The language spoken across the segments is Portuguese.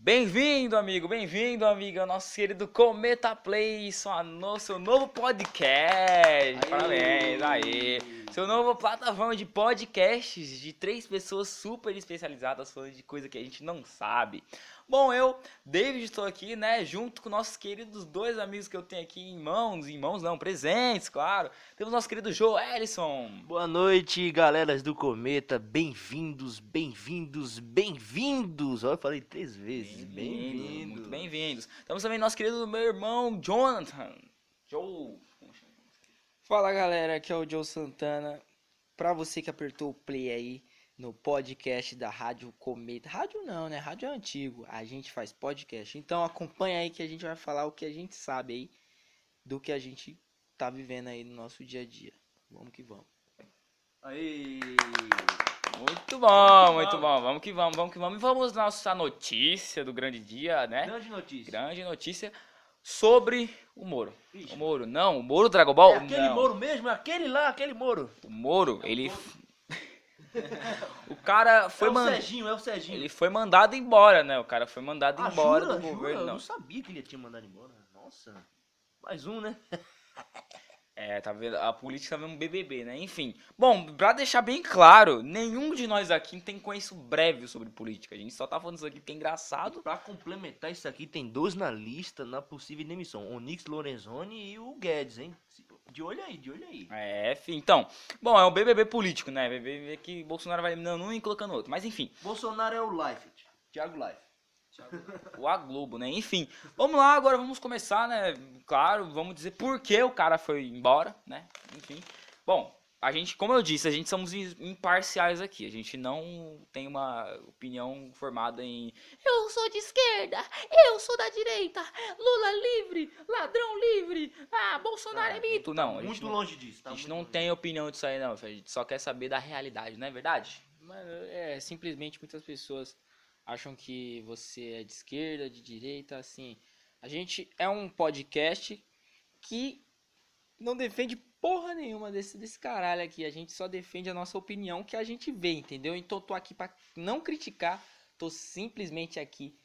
Bem-vindo, amigo, bem-vindo, amiga, ao nosso querido Cometa Play, sua, no, seu novo podcast. Parabéns, aí. Seu novo plataforma de podcasts de três pessoas super especializadas falando de coisa que a gente não sabe. Bom, eu, David, estou aqui, né, junto com nossos queridos dois amigos que eu tenho aqui em mãos, em mãos não, presentes, claro. Temos nosso querido Joe Ellison. Boa noite, galeras do Cometa. Bem-vindos, bem-vindos, bem-vindos. Olha, eu falei três vezes. Bem-vindos. Muito bem-vindos. Temos também nosso querido meu irmão Jonathan. Joe. Fala galera, aqui é o Joe Santana. Pra você que apertou o play aí no podcast da Rádio Cometa. Rádio não, né? Rádio é antigo. A gente faz podcast. Então acompanha aí que a gente vai falar o que a gente sabe aí do que a gente tá vivendo aí no nosso dia a dia. Vamos que vamos. Aí. Muito bom, muito bom. Vamos que vamos, vamos que vamos. E vamos na nossa notícia do grande dia, né? Grande notícia. Grande notícia sobre o Moro. Ixi. O Moro, não, o Moro Dragon Ball. É aquele não. Moro mesmo? É aquele lá, aquele Moro. O Moro, ele. O cara foi é o mandado. Serginho, é o Serginho. Ele foi mandado embora, né? O cara foi mandado Ah, embora jura? do Jura? governo. Eu Não. não sabia que ele tinha mandado embora. Nossa. Mais um, né? É, tá vendo? A política tá vendo um BBB, né? Enfim. Bom, pra deixar bem claro, nenhum de nós aqui tem conhecimento breve sobre política. A gente só tá falando isso aqui porque é engraçado. Pra complementar isso aqui, tem dois na lista na possível demissão. O Nix Lorenzoni e o Guedes, hein? De olho aí, de olho aí. É, enfim. Então, bom, é o BBB político, né? BBB que Bolsonaro vai eliminando um e colocando outro. Mas enfim, Bolsonaro é o Life. Thiago Life. o A Globo, né? Enfim, vamos lá, agora vamos começar, né? Claro, vamos dizer por que o cara foi embora, né? Enfim. Bom, a gente, como eu disse, a gente somos im- imparciais aqui. A gente não tem uma opinião formada em eu sou de esquerda, eu sou da direita, Lula livre, ladrão livre, ah, Bolsonaro é mito. Não, a gente muito não, longe disso. Tá a gente não longe. tem opinião disso aí, não. A gente só quer saber da realidade, não é verdade? Mano, é, simplesmente muitas pessoas acham que você é de esquerda, de direita, assim. A gente é um podcast que não defende porra nenhuma desse, desse caralho aqui. A gente só defende a nossa opinião que a gente vê, entendeu? Então tô aqui pra não criticar, tô simplesmente aqui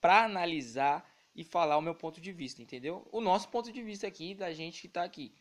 pra analisar e falar o meu ponto de vista, entendeu? O nosso ponto de vista aqui, da gente que tá aqui.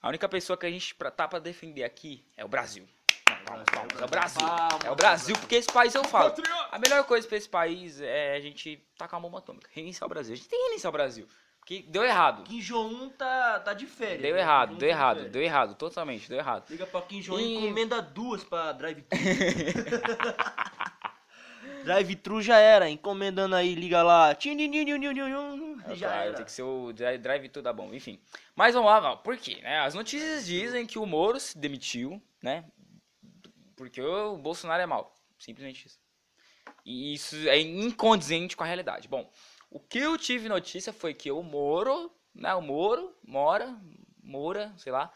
A única pessoa que a gente tá pra defender aqui é o Brasil. Não, palmas, palmas, é o Brasil. É o Brasil, porque esse país eu falo. A melhor coisa pra esse país é a gente tacar a bomba atômica. Reiniciar o Brasil. A gente tem que reiniciar o Brasil. Porque deu errado. Kim Jong-un tá, tá de férias. Deu né? errado, deu tá de errado, férias. deu errado. Totalmente, deu errado. Liga pra Kim Jong-un E- encomenda duas pra drive-thru. drive-thru já era, encomendando aí, liga lá. Já era. Tem que ser o dri- drive tudo dá bom, enfim. Mas vamos lá, por quê? Né? As notícias dizem que o Moro se demitiu, né? Porque o Bolsonaro é mau. Simplesmente isso. E isso é incondizente com a realidade. Bom, o que eu tive notícia foi que o Moro, né? O Moro, Mora, Moura, sei lá.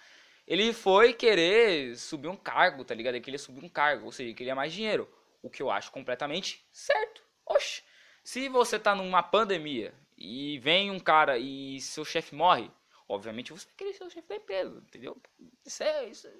Ele foi querer subir um cargo, tá ligado? Ele queria subir um cargo, ou seja, ele queria mais dinheiro. O que eu acho completamente certo. Oxe, se você tá numa pandemia e vem um cara e seu chefe morre, obviamente você vai querer ser o chefe da empresa, entendeu? Isso é, isso é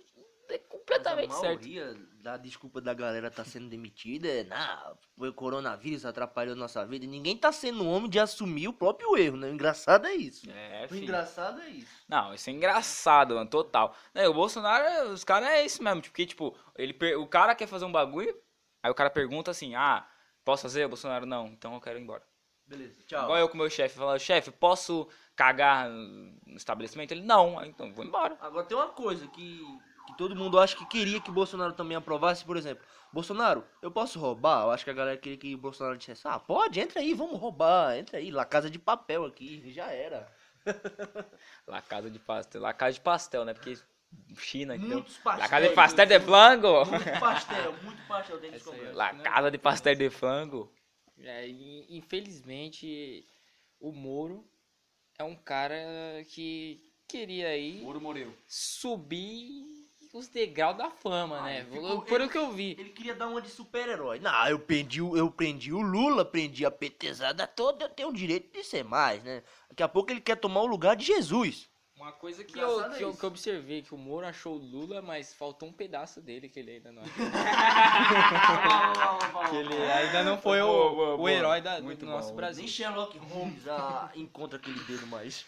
completamente Mas a certo. maioria da desculpa da galera tá sendo demitida é, nah, foi o coronavírus, atrapalhou nossa vida. E ninguém tá sendo homem de assumir o próprio erro, né? O engraçado é isso. É, o filho. engraçado é isso. Não, isso é engraçado, mano, total. Né, o Bolsonaro, os caras é isso mesmo, tipo, porque, tipo, ele, per- o cara quer fazer um bagulho, aí o cara pergunta assim, ah, posso fazer? O Bolsonaro, não, então eu quero ir embora. Beleza, tchau. Igual eu com o meu chefe, falando, chefe, posso cagar no estabelecimento? Ele, não, aí, então eu vou embora. Agora tem uma coisa que, que todo mundo acha que queria que o Bolsonaro também aprovasse, por exemplo. Bolsonaro, eu posso roubar? Eu acho que a galera queria que o Bolsonaro dissesse, ah, pode, entra aí, vamos roubar, entra aí, lá casa de papel aqui, já era. La Casa de Pastel, La Casa de Pastel, né, porque China, então... Muitos pastéis. La Casa de Pastel de Flango! Muito pastel, muito pastel dentro de ó. La Casa de Pastel de Flango. É, infelizmente, o Moro é um cara que queria aí Muro morreu. subir os degraus da fama, Ah, né? ficou- Por ele- o que eu vi. Ele queria dar uma de super-herói. Não, eu prendi, o- eu prendi o Lula, prendi a petezada toda, eu tenho o direito de ser mais, né? Daqui a pouco ele quer tomar o lugar de Jesus. Uma coisa que eu, é que, eu, que eu observei, que o Moro achou o Lula, mas faltou um pedaço dele que ele ainda não que ele ainda não foi Boa, o, boa, o herói da, do Muito nosso bom. Brasil. Nem Sherlock Holmes ah, encontra aquele dedo mais.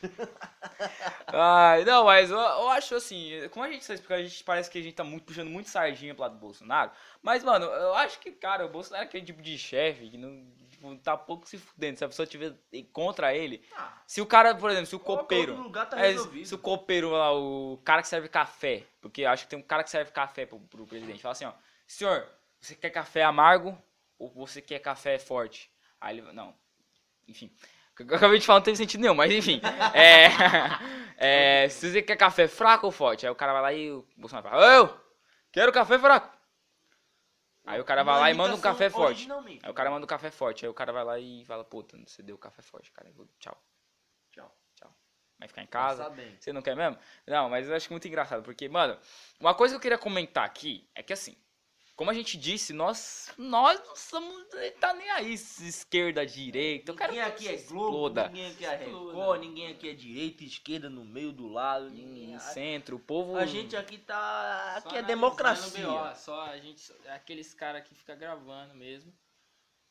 Ai, não, mas eu, eu acho assim, como a gente sabe explicar, a gente parece que a gente tá muito puxando muito sardinha pro lado do Bolsonaro. Mas, mano, eu acho que, cara, o Bolsonaro é aquele tipo de chefe que não tipo, tá pouco se fudendo. Se a pessoa tiver contra ele. Ah, Se o cara, por exemplo, se o copeiro. lugar, tá é, se o copeiro lá, o cara que serve café. Porque acho que tem um cara que serve café pro, pro presidente. Fala assim, ó. Senhor, você quer café amargo ou você quer café forte? Aí ele. Não. Enfim. O que eu acabei de falar não teve sentido nenhum, mas enfim. É, é, se você quer café fraco ou forte? Aí o cara vai lá e o Bolsonaro fala, eu quero café fraco. Aí o cara vai Uma lá e manda um café forte. Aí o cara manda um café forte. Aí o cara vai lá e fala, puta, você deu café forte, cara. Tchau. Tchau. Tchau. Vai ficar em casa. Tá. Você não quer mesmo? Não, mas eu acho muito engraçado, porque, mano, uma coisa que eu queria comentar aqui é que assim, como a gente disse, nós, nós não somos, tá nem aí, esquerda, direita, eu quero Ninguém que aqui é Globo, ninguém aqui é Record, ninguém aqui é direita, esquerda, no meio, do lado. Ninguém... No centro, o povo... A gente aqui tá. Só Aqui é analisando democracia. BO, só a gente, aqueles caras que fica gravando mesmo,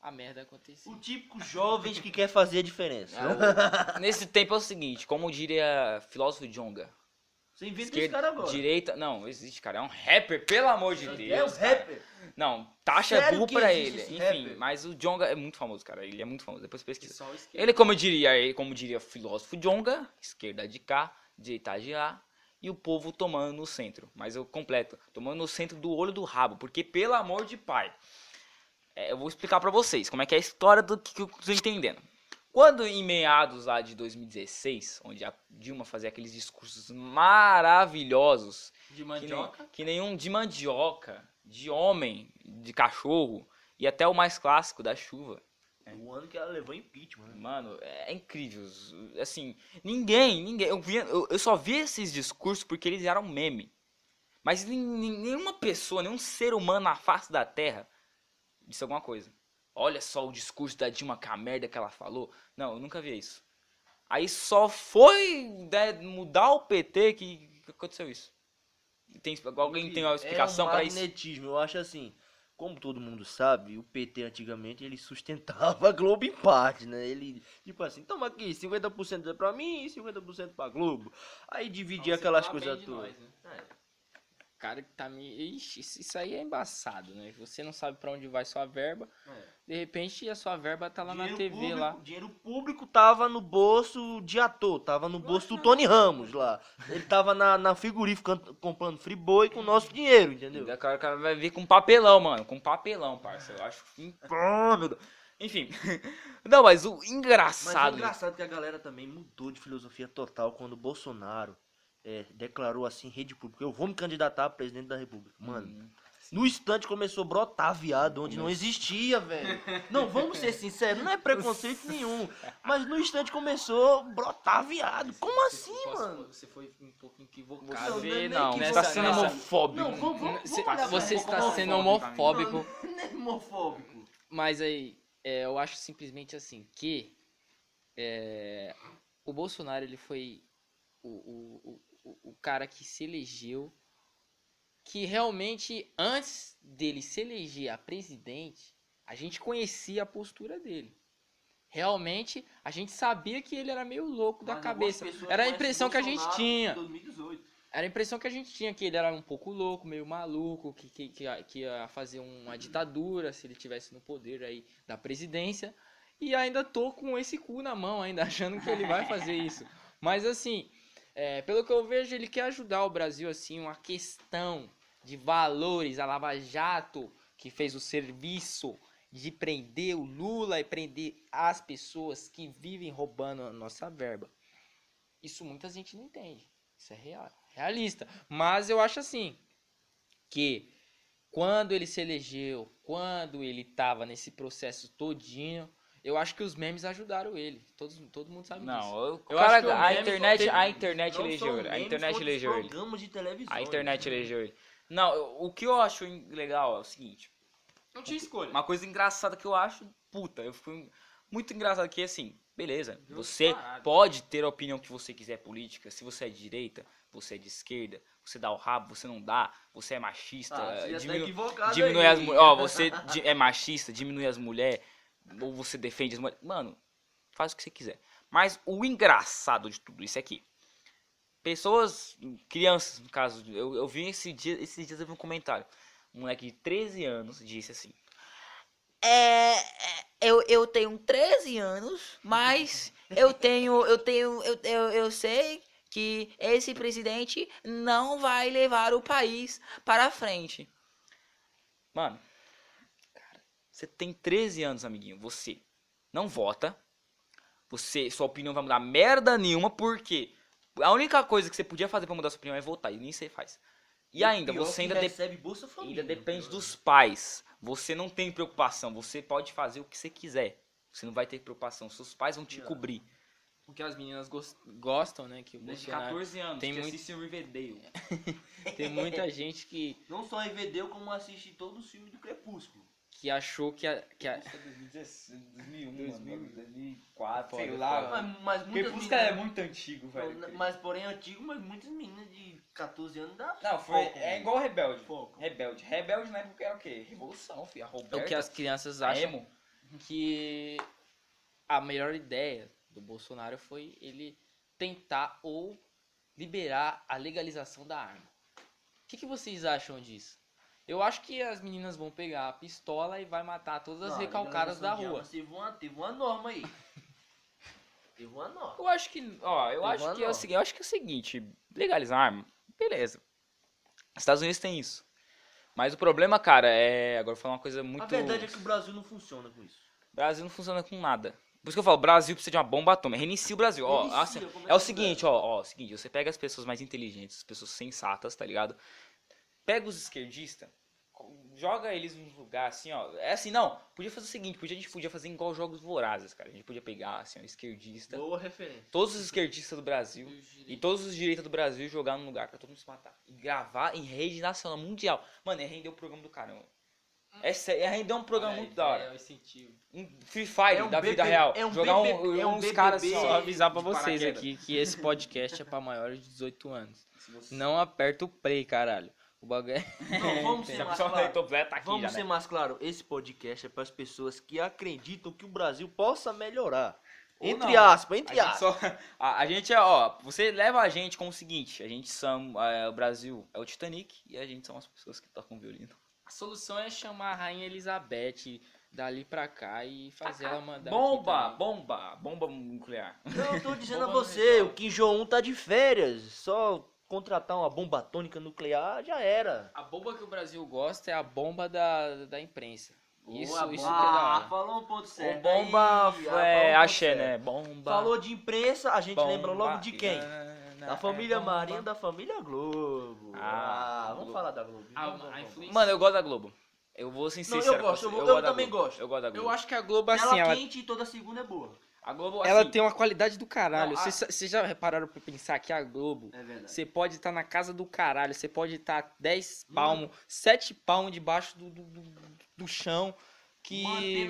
a merda acontecia. O típico jovem que quer fazer a diferença. Ah, Nesse tempo é o seguinte, como diria filósofo Jonga, Você inventa esse esquerda, cara agora. direita, não, existe, cara, é um rapper, pelo amor de É Deus, um cara. rapper. Não, taxa é Sério burro pra ele. esse Enfim, rapper? mas o Jonga é muito famoso, cara. Ele é muito famoso. Depois pesquisa. Ele, como diria, ele, como diria o filósofo Jonga, esquerda de cá, direita de lá, e o povo tomando no centro. Mas eu completo, tomando no centro do olho do rabo, porque pelo amor de pai. é, eu vou explicar pra vocês como é que é a história do que, que eu tô entendendo. Quando em meados lá de 2016, onde a Dilma fazia aqueles discursos maravilhosos, De que, nem- mandioca. que nenhum de mandioca, de homem, de cachorro e até o mais clássico da chuva. O ano que ela levou impeachment. né? Mano, é incrível. Assim, ninguém, ninguém. Eu, via- eu, eu só vi esses discursos porque eles eram meme. Mas nenhuma pessoa, nenhum ser humano na face da Terra disse alguma coisa. Olha só o discurso da Dilma, que a merda que ela falou. Não, eu nunca vi isso. Aí só foi né, mudar o PT que, que aconteceu isso. Tem, alguém tem uma explicação é um pra isso? magnetismo. Eu acho assim, como todo mundo sabe, o PT antigamente ele sustentava a Globo em parte, né? Ele, tipo assim, toma aqui, 50% é pra mim e 50% pra Globo. Aí dividia Então, aquelas bem coisas todas. nós, né? Cara que tá me. Ixi, isso aí é embaçado, né? Você não sabe pra onde vai sua verba. É. De repente a sua verba tá lá na Dinheiro TV público, lá. Dinheiro público tava no bolso de ator, tava no bolso do. Tony Ramos lá. Ele tava na, na frigorífica comprando friboi com o nosso dinheiro, entendeu? O cara, o cara vai vir com papelão, mano. Com papelão, parça. Eu acho. Ah, meu Deus. Enfim. Não, mas o Mas é engraçado. engraçado que a galera também mudou de filosofia total quando o Bolsonaro é, declarou assim, em rede pública, eu vou me candidatar a presidente da república. Mano, Hum, no instante começou a brotar viado onde não existia, velho. Não, vamos ser sinceros, não é preconceito nenhum. Mas no instante começou a brotar viado. Como assim, Posso- mano? Você foi um pouco Você, equivocado. Não, vê, não é não, nem você tá você- sendo homofóbico. Não, vamos, vamos, Você, vamos você está sendo homofóbico, homofóbico. Não é homofóbico. Mas aí, é, eu acho simplesmente assim que é, o Bolsonaro ele foi o, o, o, o cara que se elegeu, que realmente antes dele se eleger a presidente, a gente conhecia a postura dele. Realmente, a gente sabia que ele era meio louco da Mas cabeça. algumas pessoas Era a impressão que a gente tinha. em 2018. Era a impressão que a gente tinha, que ele era um pouco louco, meio maluco, que, que, que, ia- que ia fazer uma ditadura se ele tivesse no poder aí da presidência. E ainda tô com esse cu na mão, ainda achando que ele vai fazer isso. Mas assim, é, pelo que eu vejo, ele quer ajudar o Brasil, assim, uma questão de valores, a Lava Jato, que fez o serviço de prender o Lula e prender as pessoas que vivem roubando a nossa verba. Isso muita gente não entende. Isso é real, realista. Mas eu acho assim que quando ele se elegeu, quando ele tava nesse processo todinho, eu acho que os memes ajudaram ele. Todos, todo mundo sabe disso. Não, eu, Eu cara, acho que a internet, teve- a internet elegeu ele. A internet elegeu ele. de televisão. A internet elegeu ele. Não, o que eu acho legal é o seguinte. Não tinha escolha. Uma coisa engraçada que eu acho, puta, eu fui muito engraçado que assim, beleza, você pode ter a opinião que você quiser política, se você é de direita, você é de esquerda, você dá o rabo, você não dá, você é machista, Ah, você tá diminui aí. as mulheres, ó, você é machista, diminui as mulheres, ou você defende as mulheres, mano, faz o que você quiser. Mas o engraçado de tudo isso é que pessoas, crianças, no caso, eu, eu vi esse dia, esses dias eu vi um comentário, um moleque de 13 anos disse assim, É, é, eu, eu tenho 13 anos, mas eu tenho, eu tenho, eu, eu, eu sei que esse presidente não vai levar o país para frente. Mano, você tem 13 anos, amiguinho. Você não vota. Você, sua opinião vai mudar merda nenhuma, porque a única coisa que você podia fazer pra mudar sua opinião é votar, e nem você faz. E ainda, pior você que ainda, de- recebe Bolsa Família. ainda depende pior. dos pais. Você não tem preocupação, você pode fazer o que você quiser. Você não vai ter preocupação, seus pais vão te cobrir. Porque as meninas gos- gostam, né? Que o Desde Bolsonaro 14 anos, tem que muito- assistem o Riverdale. tem muita gente que, Não só RVD, como assiste todos os filmes do Crepúsculo. Que achou que a, que a, 2001, 2000, 2004, sei lá. Mas, mas é muito antigo, velho. Mas porém é antigo, mas muitas meninas de 14 anos dá Não, foi, foco, é igual Rebelde. Foco. Rebelde. Rebelde na época era o quê? Revolução, filho. A Roberta, o que as crianças acham emo. que a melhor ideia do Bolsonaro foi ele tentar ou liberar a legalização da arma. O que, que vocês acham disso? Eu acho que as meninas vão pegar a pistola e vai matar todas as Não, recalcadas da rua. Teve uma, teve uma norma aí. teve uma norma. Eu acho que, ó, eu acho que é o seguinte, eu acho que é o seguinte, legalizar arma, beleza. Estados Unidos tem isso. Mas o problema, cara, é, agora eu vou falar uma coisa muito A verdade é que o Brasil não funciona com isso. O Brasil não funciona com nada. Por isso que eu falo, Brasil precisa de uma bomba atômica. Reinicia o Brasil. Ó, Reinicia, assim, começa é o do seguinte, ó, ó, é o seguinte, você pega as pessoas mais inteligentes, as pessoas sensatas, tá ligado? Pega os esquerdistas, joga eles num lugar assim, ó. É assim, não, podia fazer o seguinte, podia, a gente podia fazer igual jogos vorazes, cara. A gente podia pegar, assim, ó, esquerdista, Boa referência. todos os esquerdistas do Brasil e todos os direitos do Brasil jogar num lugar pra todo mundo se matar. E gravar em rede nacional, mundial. Mano, ia render o programa do caramba. É sério, render um programa muito da hora. É o incentivo. Um Free Fire É um da vida BBB real. é um Jogar um, BBB é um uns caras assim. Só avisar pra vocês paraquedas. aqui que esse podcast é pra maiores de 18 anos. Não aperta o play, caralho. O bagulho é... Não, vamos Se ser mais claro. tá aqui Vamos já, ser né? mais claro, esse podcast é para as pessoas que acreditam que o Brasil possa melhorar. Ou Entre não. aspas, entre A aspas. só, a, a gente é, ó, você leva a gente como o seguinte, a gente são, é, o Brasil é o Titanic e a gente são as pessoas que tocam violino. A solução é chamar a Rainha Elizabeth dali pra cá e fazer ela mandar. Bomba, bomba, bomba nuclear. Eu tô dizendo a você, o Kim Jong-un tá de férias. Só contratar uma bomba atômica nuclear já era. A bomba que o Brasil gosta é a bomba da, da imprensa. Isso, Boa, isso que é da Ah, hora. falou um ponto O certo. bomba aí, é, ah, ponto axé, né? Bomba. Falou de imprensa, a gente bomba, lembra logo de quem? na- Da é família bomba. Marinho, da família Globo. Ah, Ah, vamos Globo. falar da Globo. Ah, Vamos, vamos, Mano, eu gosto da Globo. Eu vou ser Não, eu sincero. gosto, eu vou- eu gosto também Globo. gosto. Eu gosto da Globo. Eu acho que a Globo, Ela assim, ela, quente e toda segunda é boa. A Globo, ela assim, tem uma qualidade do caralho. A- Vocês vocês já repararam pra pensar que a Globo, É você pode estar na casa do caralho, você pode estar 10 palmos, 7 palmos debaixo do, do, do, do chão, que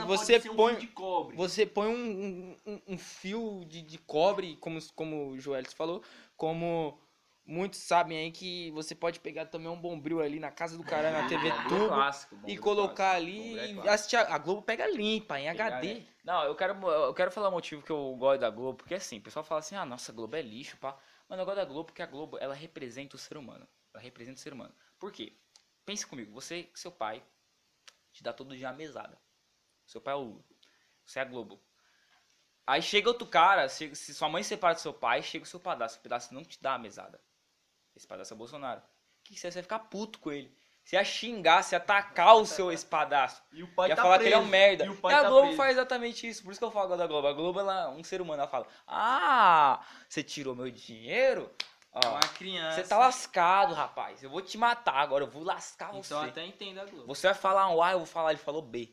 você um põe... cobre. Você põe um, um, um fio de, de cobre, como, como o Joelis falou, como muitos sabem aí que você pode pegar também um bombril ali na casa do cara na TV Bomba tubo clássico, e bomba colocar clássico, ali é e assistir. A a Globo pega limpa, em Pegar, HD. né? Não, eu quero, eu quero falar o motivo que eu gosto da Globo, porque assim, o pessoal fala assim, ah, nossa, a Globo é lixo, pá. Mano, eu gosto da Globo porque a Globo, ela representa o ser humano. Ela representa o ser humano. Por quê? Pense comigo, você, seu pai, te dá todo dia uma mesada. Seu pai é o. Você é a Globo. Aí chega outro cara, se, se sua mãe separa do seu pai, chega o seu pedaço. O pedaço não te dá a mesada. Esse pedaço é o Bolsonaro. O que que você vai ficar puto com ele? Você ia xingar, você ia atacar o seu espadaço. E o pai ia tá falar preso. que ele é um merda. E E, a tá Globo preso. faz exatamente isso. Por isso que eu falo da Globo. A Globo, ela é um ser humano. Ela fala: Ah, você tirou meu dinheiro? Ó, criança. você tá lascado, rapaz. Eu vou te matar agora. Eu vou lascar Então você. eu até entendo a Globo. Você vai falar um A, eu vou falar, ele falou B.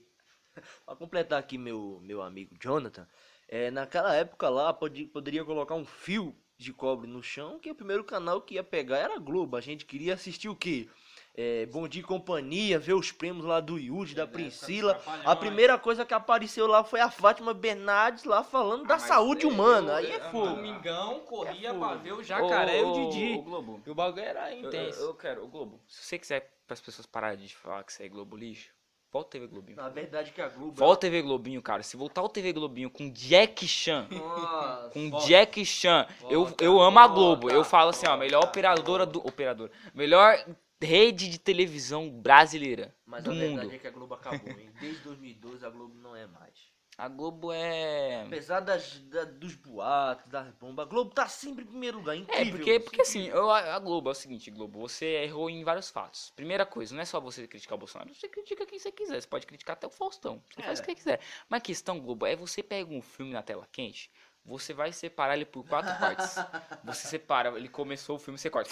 Pra completar aqui meu, meu amigo Jonathan, é, naquela época lá pode, poderia colocar um fio de cobre no chão, que o primeiro canal que ia pegar era a Globo. A gente queria assistir o quê? É, Bom Dia e Companhia, ver os prêmios lá do Yudi, da É, Priscila. A primeira coisa que apareceu lá foi a Fátima Bernardes lá falando da Ah, mas saúde é, humana. eu- Aí é eu- fogo. Domingão, corria É pra ver o jacaré e o Didi. ô, Globo. E o bagulho era Eu, intenso. eu- eu quero, o Globo. Se você quiser para as pessoas pararem de falar que isso é Globo lixo, volta TV Globinho. Na verdade que a Globo... Volta TV Globinho, cara. Se voltar o TV Globinho com Jack Chan, Nossa. com Volta. Jack Chan, eu, Volta, eu amo a volta, Globo. Eu falo assim, ó, melhor operadora do. Operadora. Melhor rede de televisão brasileira Mas do a verdade mundo. é que a Globo acabou, hein? Desde 2012 a Globo não é mais. A Globo é. Apesar das, da- dos boatos, das bombas, a Globo tá sempre em primeiro lugar. É, Incrível. porque, porque assim, eu- a Globo é o seguinte, Globo, você errou em vários fatos. Primeira coisa, não é só você criticar o Bolsonaro, você critica quem você quiser. Você pode criticar até o Faustão. Você faz o que quiser. Mas a questão, Globo, é você pega um filme na tela quente, você vai separar ele por quatro partes. Você separa, ele começou o filme, você corta.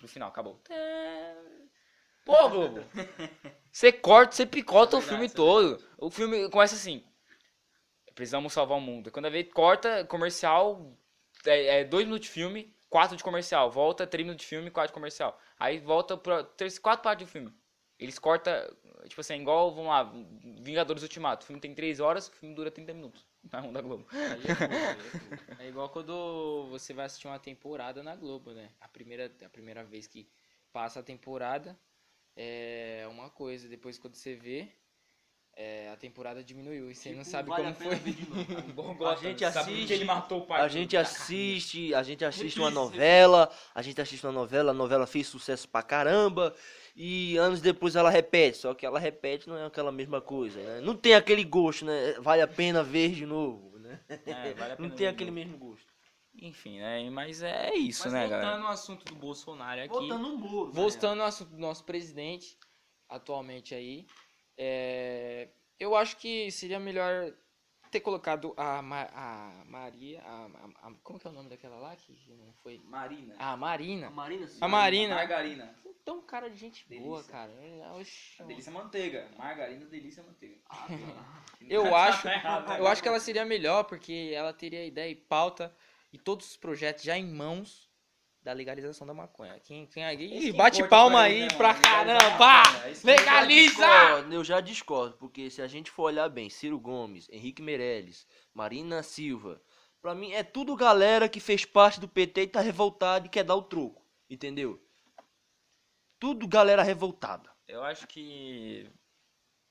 Pro final, acabou. Pô, Globo! Você corta, você picota o filme todo. O filme começa assim. Precisamos salvar o mundo. Quando a vez corta, comercial, é, é dois minutos de filme, quatro de comercial. Volta, três minutos de filme, quatro de comercial. Aí volta pra três, quatro partes do filme. Eles cortam, tipo assim, igual, vamos lá, Vingadores Ultimato. O filme tem três horas, o filme dura 30 minutos. Na onda Globo. Aí é é. É igual quando você vai assistir uma temporada na Globo, né? A primeira, a primeira vez que passa a temporada é uma coisa. Depois quando você vê, é, a temporada diminuiu e você não Tipo, sabe vale como foi. novo. A gente sabe assiste- porque ele matou o pai A gente da assiste, a gente assiste uma novela, a gente assiste uma novela, a novela fez sucesso pra caramba, e anos depois ela repete, só que ela repete não é aquela mesma coisa, né? Não tem aquele gosto, né? Vale a pena ver de novo, né? É, vale a Não tem aquele mesmo gosto. Enfim, né? Mas é isso, Mas né, voltando galera? ao assunto do Bolsonaro aqui. Voltando no muro. Voltando ao assunto do nosso presidente, atualmente aí, é, eu acho que seria melhor ter colocado a, Ma- a Maria, a, a- a- como que é o nome daquela lá que não foi? Marina. A Marina. A Marina, sim. A Marina. Margarina. Então, cara de gente boa, Delícia. cara. É, oxe, Delícia manteiga. Margarina, delícia manteiga. Eu acho, Tá errado, né? eu acho que ela seria melhor porque ela teria ideia e pauta e todos os projetos já em mãos da legalização da maconha. Quem, quem aí que bate palma aí né, pra caramba! a maconha, isso que Legaliza! discordo, eu já discordo, porque se a gente for olhar bem, Ciro Gomes, Henrique Meirelles, Marina Silva, pra mim é tudo galera que fez parte do PT e tá revoltada e quer dar o troco, entendeu? Tudo galera revoltada. Eu acho que.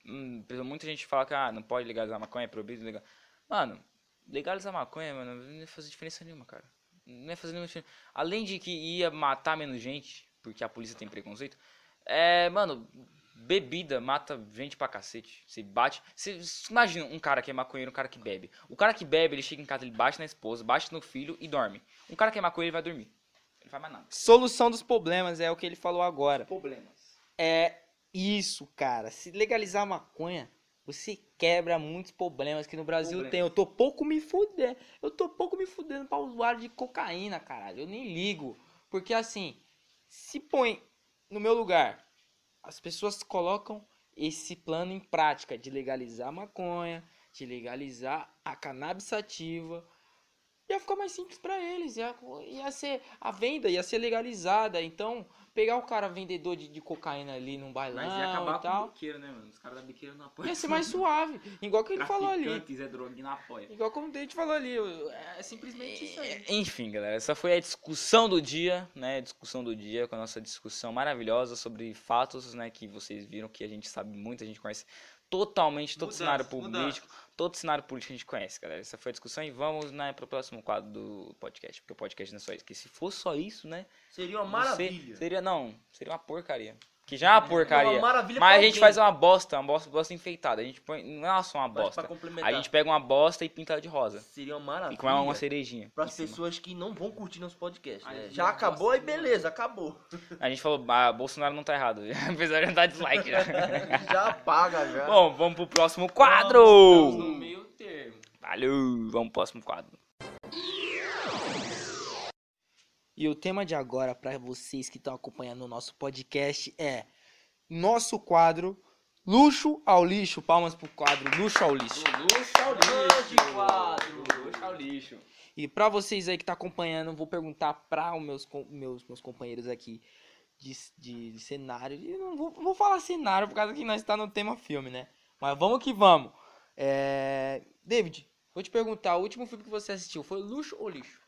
Hum, muita gente fala que ah, não pode legalizar a maconha, é proibido legal. Mano, legalizar a maconha, mano, não ia fazer diferença nenhuma, cara. Não ia fazer diferença. Além de que ia matar menos gente, porque a polícia tem preconceito. É, mano, bebida mata gente pra cacete. Você bate. Você imagina um cara que é maconheiro, um cara que bebe. O cara que bebe, ele chega em casa, ele bate na esposa, bate no filho e dorme. Um cara que é maconheiro, ele vai dormir. Ele não faz mais nada. Solução dos problemas é o que ele falou agora. Problemas. É isso, cara. Se legalizar a maconha, você quebra muitos problemas que no Brasil tem. Eu tô pouco me fudendo. Eu tô pouco me fudendo pra usuário de cocaína, caralho. Eu nem ligo. Porque assim, se põe no meu lugar, as pessoas colocam esse plano em prática de legalizar a maconha, de legalizar a cannabis sativa. Ia ficar mais simples pra eles, ia, ia ser a venda ia ser legalizada. Então, pegar o cara vendedor de, de cocaína ali num bailão Mas ia acabar e com o tal, biqueiro, né, mano? Os caras da biqueira não apoiam. ia ser mais suave. Igual que ele falou ali. É droga, não apoia. Igual como a gente falou ali. É simplesmente isso aí. Enfim, galera, essa foi a discussão do dia, né? A discussão do dia com a nossa discussão maravilhosa sobre fatos, né? Que vocês viram que a gente sabe muito, a gente conhece totalmente todo o Mudanças, cenário mudanças. Todo o cenário político a gente conhece, galera. Essa foi a discussão e vamos, né, pro próximo quadro do podcast, porque o podcast não é só isso, porque se fosse só isso, né? Seria uma maravilha. seria não, seria uma porcaria. Que já é uma porcaria. Uma maravilha Mas pra a gente alguém. faz uma bosta, uma bosta, bosta enfeitada. A gente põe, não é só uma bosta. A gente pega uma bosta e pinta ela de rosa. seria uma maravilha. E com uma, uma cerejinha. Para as pessoas que não vão curtir nosso podcast, né? Já acabou e beleza, acabou. A gente falou, ah, Bolsonaro não tá errado. Apesar de não dar dislike já. já apaga já. Bom, vamos pro próximo Estamos quadro. no meio termo. Valeu, vamos pro próximo quadro. E o tema de agora, para vocês que estão acompanhando o nosso podcast, é nosso quadro Luxo ao Lixo. Palmas pro quadro Luxo ao Lixo. luxo ao Grande quadro. Luxo ao lixo. E para vocês aí que tá acompanhando, vou perguntar para os meus, meus, meus companheiros aqui. de, de, de cenário. E não vou, vou falar cenário por causa que nós está no tema filme, né? Mas vamos que vamos. É... David, vou te perguntar, o último filme que você assistiu foi luxo ou lixo?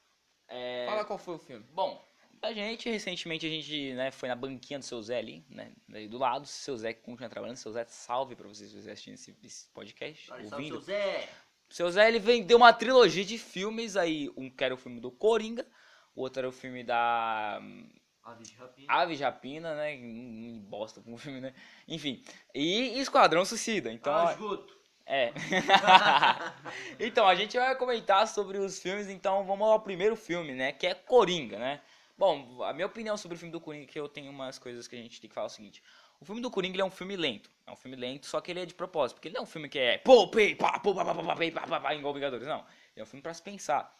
É, Fala qual foi o filme. Bom, a gente, recentemente, a gente né, foi na banquinha do seu Zé ali, né? Do lado, seu Zé que continua trabalhando. Seu Zé, salve pra vocês que estão assistindo esse, esse podcast, Salve, salve, ouvindo. seu Zé. Seu Zé, ele vendeu uma trilogia de filmes aí. Um que era o filme do Coringa, o outro era o filme da Aves de rapina. Ave de Rapina, né? Bosta com o filme, né? Enfim. E Esquadrão Suicida. Então, Ah, esgoto. É. então, a gente vai comentar sobre os filmes, então vamos ao primeiro filme, né? Que é Coringa, né? Bom, a minha opinião sobre o filme do Coringa que eu tenho umas coisas que a gente tem que falar é o seguinte. O filme do Coringa é um filme lento. É um filme lento, só que ele é de propósito. Porque ele não é um filme que é pô, pei, pá, pô, pá, pá, pá, pá, pá, pá, pá, igual Vingadores. Não. Ele é um filme pra se pensar.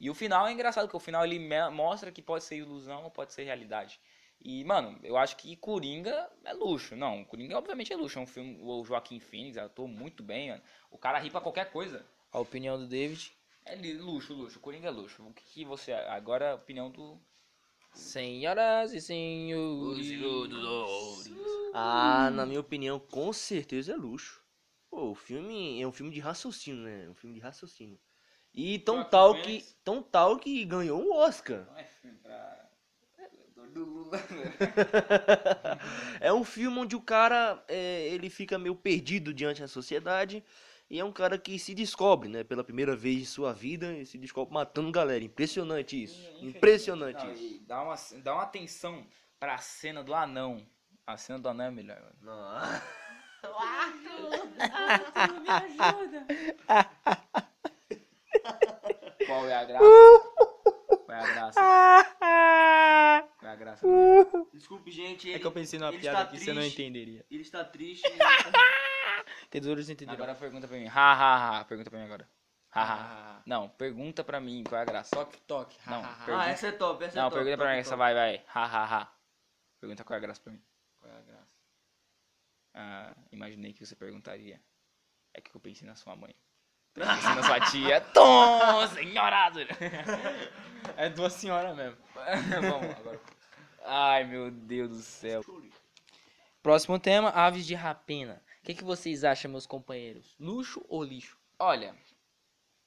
E o final é engraçado, porque o final ele mostra que pode ser ilusão ou pode ser realidade. E, mano, eu acho que Coringa é luxo. Não, Coringa obviamente é luxo. É um filme, o Joaquim Phoenix atua muito bem, mano. O cara ri pra qualquer coisa. A opinião do David. É luxo, luxo. Coringa é luxo. O que, que você. Agora a opinião do. Senhoras e senhores. Ah, na minha opinião, com certeza é luxo. Pô, o filme é um filme de raciocínio, né? É um filme de raciocínio. E tão Joaquim tal que, Phoenix. tão tal que ganhou um Oscar. Não é filme pra. Do Lula. É um filme onde o cara é, ele fica meio perdido diante da sociedade e é um cara que se descobre, né? Pela primeira vez em sua vida e se descobre matando galera. Impressionante isso. Impressionante Não, isso. dá uma, dá uma atenção pra cena do anão. A cena do anão é melhor, mano. Não. Qual é a graça? Qual é a graça? Qual é a graça? Desculpe, gente. É Ele, que eu pensei numa piada que você não triste. entenderia. Ele está triste. Entendedores entenderam. Agora pergunta pra mim. Ha, ha, ha. Pergunta pra mim agora. Ha, ha. Não, pergunta pra mim qual é a graça. Toque, toque. Não, Ha, ha, ha. pergunta- ah, essa é top, essa é Não, top. pergunta pra top, mim essa, vai, vai. Ha, ha, ha. Pergunta qual é a graça pra mim. Qual é a graça? Ah, imaginei que você perguntaria. É que eu pensei na sua mãe. Pensei na sua tia. Tom, senhora! É duas senhoras mesmo. Vamos agora. Ai, meu Deus do céu. Próximo tema, aves de rapina. O que, que vocês acham, meus companheiros? Luxo ou lixo? Olha,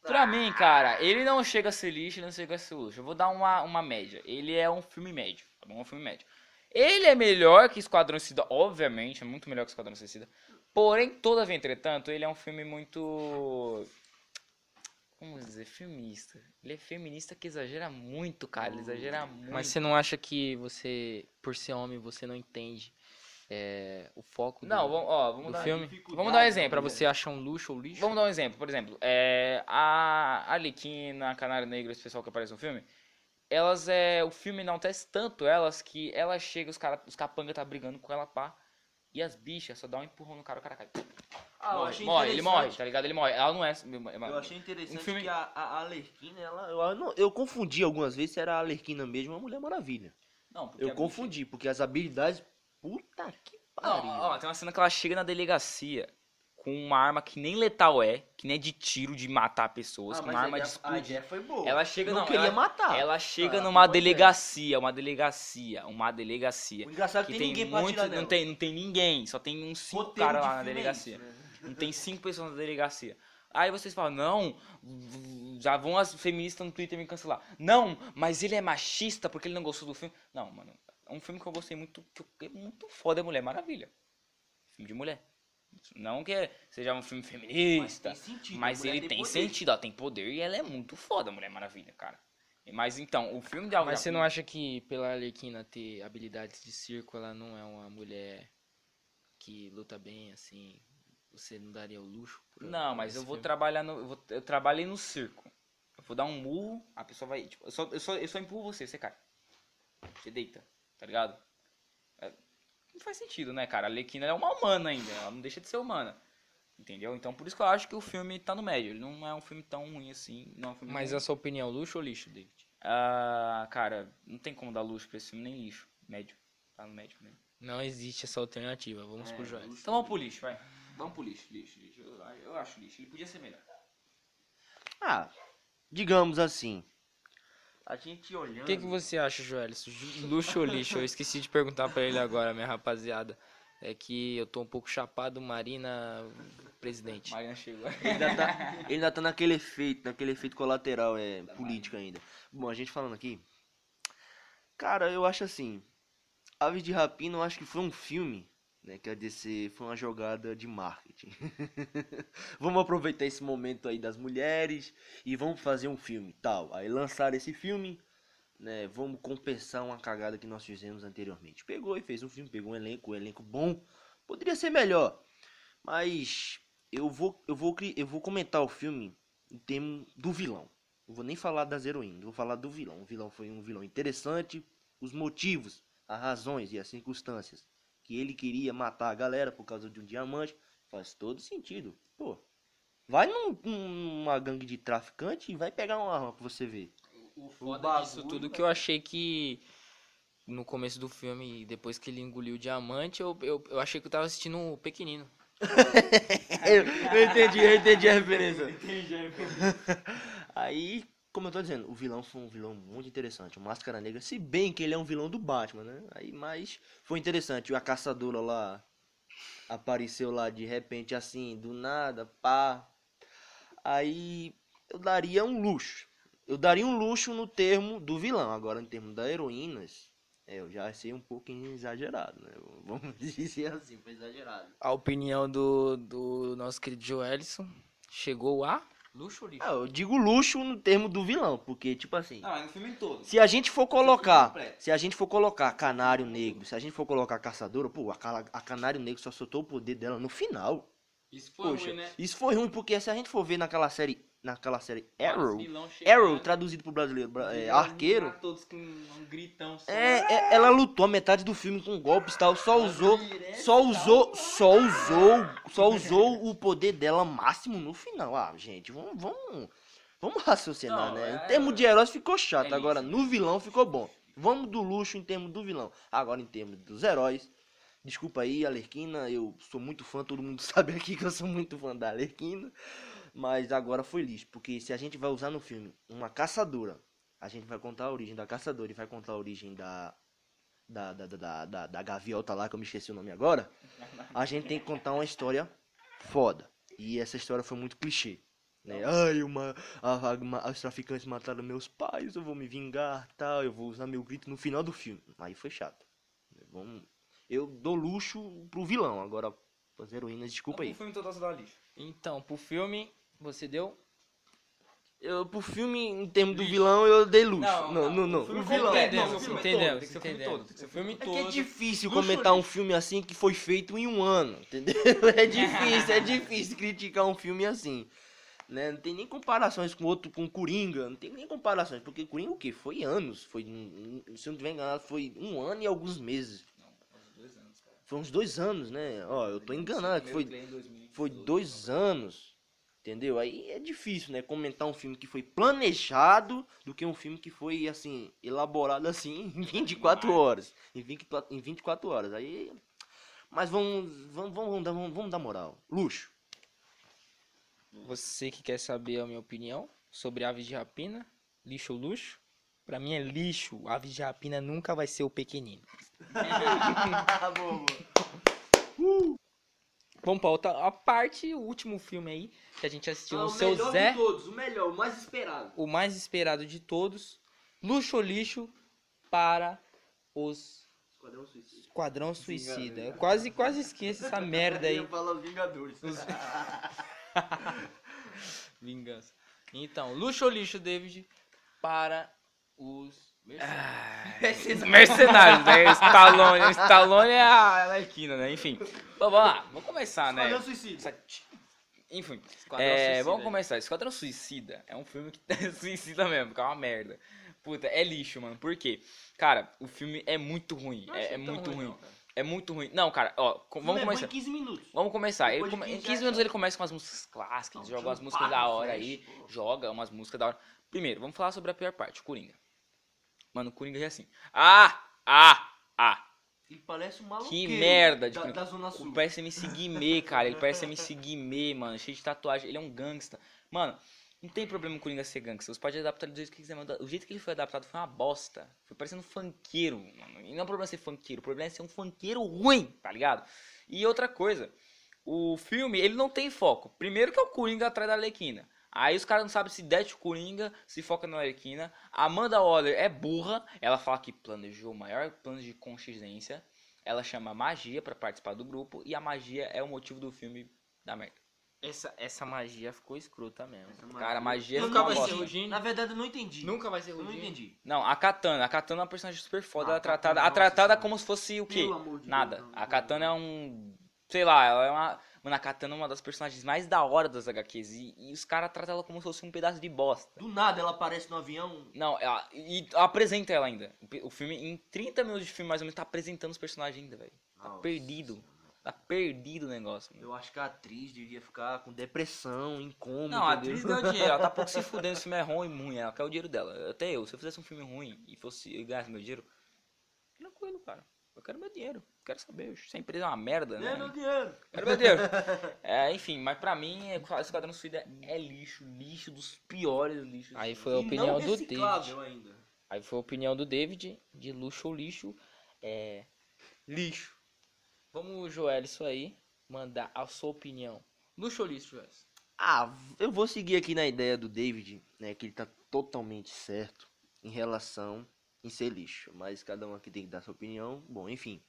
pra mim, cara, ele não chega a ser lixo, ele não chega a ser luxo. Eu vou dar uma, uma média. Ele é um filme médio, tá bom? Um filme médio. Ele é melhor que Esquadrão Suicida, obviamente, é muito melhor que Esquadrão Suicida. Porém, todavia, entretanto, ele é um filme muito... Como dizer? Filmista. Ele é feminista que exagera muito, cara. Ele exagera muito. Mas você não acha que você, por ser homem, você não entende é, o foco do, Não, vamos, ó, vamos do dar... filme? Vamos dar um exemplo. Pra você achar um luxo ou lixo? Vamos dar um exemplo, por exemplo, é, a Arlequina, a Canário Negro, esse pessoal que aparece no filme, elas é. O filme não testa tanto elas que ela chega, os, cara, os capanga tá brigando com ela, pá. E as bichas só dá um empurrão no cara, o cara cai. Ah, eu morre, morre, ele morre, tá ligado? Ele morre. Ela não é. Eu achei interessante Um filme- que a, a Alerquina, ela, eu, não- eu confundi algumas vezes se era a Alerquina mesmo ou a Mulher Maravilha. Não, porque Eu confundi, porque as habilidades. Puta que bicha- Não, pariu. ó, tem uma cena que ela chega na delegacia com uma arma que nem letal é, que nem é de tiro de matar pessoas, Ah, com uma a arma de ideia- a explodir. ideia foi boa. Ela chega não não, queria ela, matar. Ela chega ela numa delegacia, uma delegacia, uma delegacia. O engraçado é que que tem, tem ninguém muito, não dela. tem, não tem ninguém, só tem uns cinco Roteiro caras lá na é delegacia. isso, né? Não tem cinco pessoas na delegacia. Aí vocês falam, não, já vão as feministas no Twitter me cancelar. Não, mas ele é machista porque ele não gostou do filme. Não, mano, é um filme que eu gostei muito, que é muito foda, é Mulher Maravilha. Filme de mulher. Não que seja um filme feminista, Mas tem sentido, mas ele tem, poder. sentido, ela tem poder e ela é muito foda, Mulher Maravilha, cara. Mas então, o filme de Mas você não acha que pela Arlequina ter habilidades de circo, ela não é uma mulher que luta bem, assim? Você não daria o luxo? por- Não, mas eu vou filme? trabalhar no. Eu, vou, eu trabalhei no circo. Eu vou dar um murro, a pessoa vai. Tipo, eu, só, eu, só, eu só empurro você, você cai. Você deita, tá ligado? Não faz sentido, né, cara? A Lequina é uma humana ainda. Ela não deixa de ser humana. Entendeu? Então por isso que eu acho que o filme tá no médio. Ele não é um filme tão ruim assim. Não é um filme Mas ruim. a sua opinião, luxo ou lixo, David? Ah, cara, não tem como dar luxo pra esse filme nem lixo. Médio. Tá no médio mesmo. Não existe essa alternativa. Vamos É, pro Joás. luxo. Então vamos pro lixo, vai. Vamos pro lixo, lixo, lixo. Eu, eu acho lixo. Ele podia ser melhor. Ah, digamos assim. A gente olhando. O que, que você acha, Joelis? Luxo ou lixo? Eu esqueci de perguntar pra ele agora, minha rapaziada. É que eu tô um pouco chapado, Marina, presidente. Mariana chegou. Ele ainda, tá, ele ainda tá naquele efeito, naquele efeito colateral, é político ainda. Bom, a gente falando aqui. Cara, eu acho assim. Aves de Rapina, eu acho que foi um filme, né? Que a foi uma jogada de marketing. vamos aproveitar esse momento aí das mulheres e vamos fazer um filme, tal. Aí lançaram esse filme, né? Vamos compensar uma cagada que nós fizemos anteriormente. Pegou e fez um filme, pegou um elenco, um elenco bom. Poderia ser melhor, mas eu vou, eu vou, eu vou comentar o filme em termos do vilão. Não vou nem falar das heroínas, vou falar do vilão. O vilão foi um vilão interessante, os motivos, as razões e as circunstâncias que ele queria matar a galera por causa de um diamante faz todo sentido. Pô, vai num- numa gangue de traficante e vai pegar uma arma pra você ver. O foda disso tudo que eu achei que no começo do filme, depois que ele engoliu o diamante, eu, eu, eu achei que eu tava assistindo o pequenino. eu, eu entendi, eu entendi a referência. Aí, como eu tô dizendo, o vilão foi um vilão muito interessante. O Máscara Negra, se bem que ele é um vilão do Batman, né? Aí, mas foi interessante. A caçadora lá apareceu lá de repente assim, do nada, pá. Aí eu daria um luxo. Eu daria um luxo no termo do vilão. Agora, em termos da heroínas, é, eu já achei um pouquinho exagerado, né? Vamos dizer assim, foi exagerado. A opinião do, do nosso querido Joelson chegou a luxo ou lixo? Ah, eu digo luxo no termo do vilão, porque, tipo assim, Não, é no filme todo. se a gente for colocar, se a gente for colocar Canário Negro, se a gente for colocar Caçadora, pô, a, a Canário Negro só soltou o poder dela no final. Isso Poxa, isso foi ruim, porque se a gente for ver naquela série, naquela série Arrow, Arrow, traduzido pro brasileiro, bra- é, arqueiro, um gritão. é, é, ela lutou a metade do filme com golpes e tal, só usou, só usou, só usou, só usou o poder dela máximo no final. Ah, gente, vamos, vamos, vamos raciocinar, Não, né? é- Em termos de heróis ficou chato, é agora no vilão ficou bom. Vamos do luxo em termos do vilão. Agora em termos dos heróis, desculpa aí, Alerquina, eu sou muito fã, todo mundo sabe aqui que eu sou muito fã da Alerquina. Mas agora foi lixo, porque se a gente vai usar no filme uma caçadora, a gente vai contar a origem da caçadora e vai contar a origem da da, da, da, da, da, gaviota lá, que eu me esqueci o nome agora, a gente tem que contar uma história foda. E essa história foi muito clichê. Né? Ai, uma, a, a- os traficantes mataram meus pais, eu vou me vingar, tal, eu vou usar meu grito no final do filme. Aí foi chato. Vamos, eu dou luxo pro vilão, agora as heroínas, desculpa aí. O filme dá lixo. Então, pro filme, você deu Eu, pro filme, em termos do vilão, eu dei luxo. Não, não, não. O filme O vilão. completo, Entendeu, não, o filme entendeu, todo, tem que ser o filme todo, tem que ser o O filme filme É que é todo. difícil Luxo comentar um filme assim que foi feito em um ano, entendeu? É difícil, é difícil criticar um filme assim. Né? Não tem nem comparações com outro, com Coringa, não tem nem comparações, porque Coringa o quê? Foi anos, foi, hum, hum, se eu não tiver enganado, foi um ano e alguns meses. Dois anos, cara. Foi uns dois anos, né? Ó, eu tô enganado, que foi, Primeiro play em 2012. foi dois anos, entendeu? Aí é difícil, né? Comentar um filme que foi planejado do que um filme que foi, assim, elaborado assim em 24 horas. Em 24, em 24 horas. Aí. Mas vamos, vamos, vamos, vamos, dar, vamos, vamos dar moral. Luxo. Você que quer saber a minha opinião sobre aves de rapina, lixo ou luxo? Pra mim é lixo. Aves de rapina nunca vai ser o pequenino. Vamos pra outra a parte, o último filme aí que a gente assistiu no seu Zé, todos, o melhor, o mais esperado. o mais esperado de todos. Luxo lixo para os Esquadrão Suicida. Esquadrão Suicida. Eu quase, quase esqueço essa merda aí. falar Vingadores. Vingança. Então, luxo ou lixo, David, para os Mercenários, né? Stallone, Stallone é a Arlequina, né? Enfim. Bom, vamos lá, vamos começar, né? Esquadrão Suicida. Enfim, Esquadrão é, Suicida, vamos aí. começar. Esquadrão Suicida é um filme que é suicida mesmo, que é uma merda. Puta, é lixo, mano. Por quê? Cara, o filme é muito ruim. É, é muito ruim. É muito ruim. Não, cara, ó, vamos começar. em 15 minutos. Vamos começar. Ele come- Em 15 15 minutos ele começa com as músicas clássicas, Não, joga umas um músicas da hora flash, aí, pô. joga umas músicas da hora. Primeiro, vamos falar sobre a pior parte, Coringa. Mano, o Coringa é assim. Ah! Ah! Ah! Ele parece um maluco. Que merda de da, Coringa. da Zona Sul. Ele parece MC Guimê, cara. Ele parece MC Guimê, mano. Cheio de tatuagem. Ele é um gangsta. Mano, Não tem problema o Coringa ser gangster. Você pode adaptar ele do jeito que quiser, mas o jeito que ele foi adaptado foi uma bosta. Foi parecendo um funkeiro, mano. E não é problema ser funkeiro, o problema é ser um funkeiro ruim, tá ligado? E outra coisa, o filme, ele não tem foco. Primeiro que é o Coringa atrás da Arlequina. Aí os caras não sabem se o Coringa, se foca na Arlequina. Amanda Waller é burra. Ela fala que planejou o maior plano de consciência. Ela chama magia pra participar do grupo. E a magia é o motivo do filme da merda. Essa, essa magia ficou escrota mesmo. Cara, a magia Nunca ficou vai uma ser Gino. Na verdade, eu não entendi. Nunca vai ser Eu o não entendi. Não, a Katana. A Katana é uma personagem super foda. Ah, ela é tratada, a tratada como se fosse o quê? Pelo amor de Nada. Deus. A Katana é um. Sei lá, ela é uma. Mano, a Katana é uma das personagens mais da hora das HQs. E, e os caras tratam ela como se fosse um pedaço de bosta. Do nada ela aparece no avião. Não, ela, e apresenta ela ainda. O O filme, em 30 minutos de filme, mais ou menos, tá apresentando os personagens ainda, velho. Tá perdido. Tá perdido o negócio. mano. Eu acho que a atriz devia ficar com depressão, coma. Não, a atriz deu dinheiro, ela tá pouco se fudendo, esse filme é ruim, ruim, ela quer o dinheiro dela. Até eu, se eu fizesse um filme ruim e fosse e ganhasse meu dinheiro, tranquilo, cara. Eu quero meu dinheiro, quero saber. Se a empresa é uma merda, né? É meu dinheiro. Quero meu dinheiro. É, enfim, mas pra mim, é- Esquadrão Suicida é lixo, lixo dos piores lixos. Aí foi a opinião não do David. ainda. Aí foi a opinião do David, de luxo ou lixo. É. Lixo. Vamos, Joel, isso aí. Mandar a sua opinião. Luxo ou lixo, Joel? Ah, eu vou seguir aqui na ideia do David, né, que ele tá totalmente certo em relação em ser lixo, mas cada um aqui tem que dar sua opinião. Bom, enfim.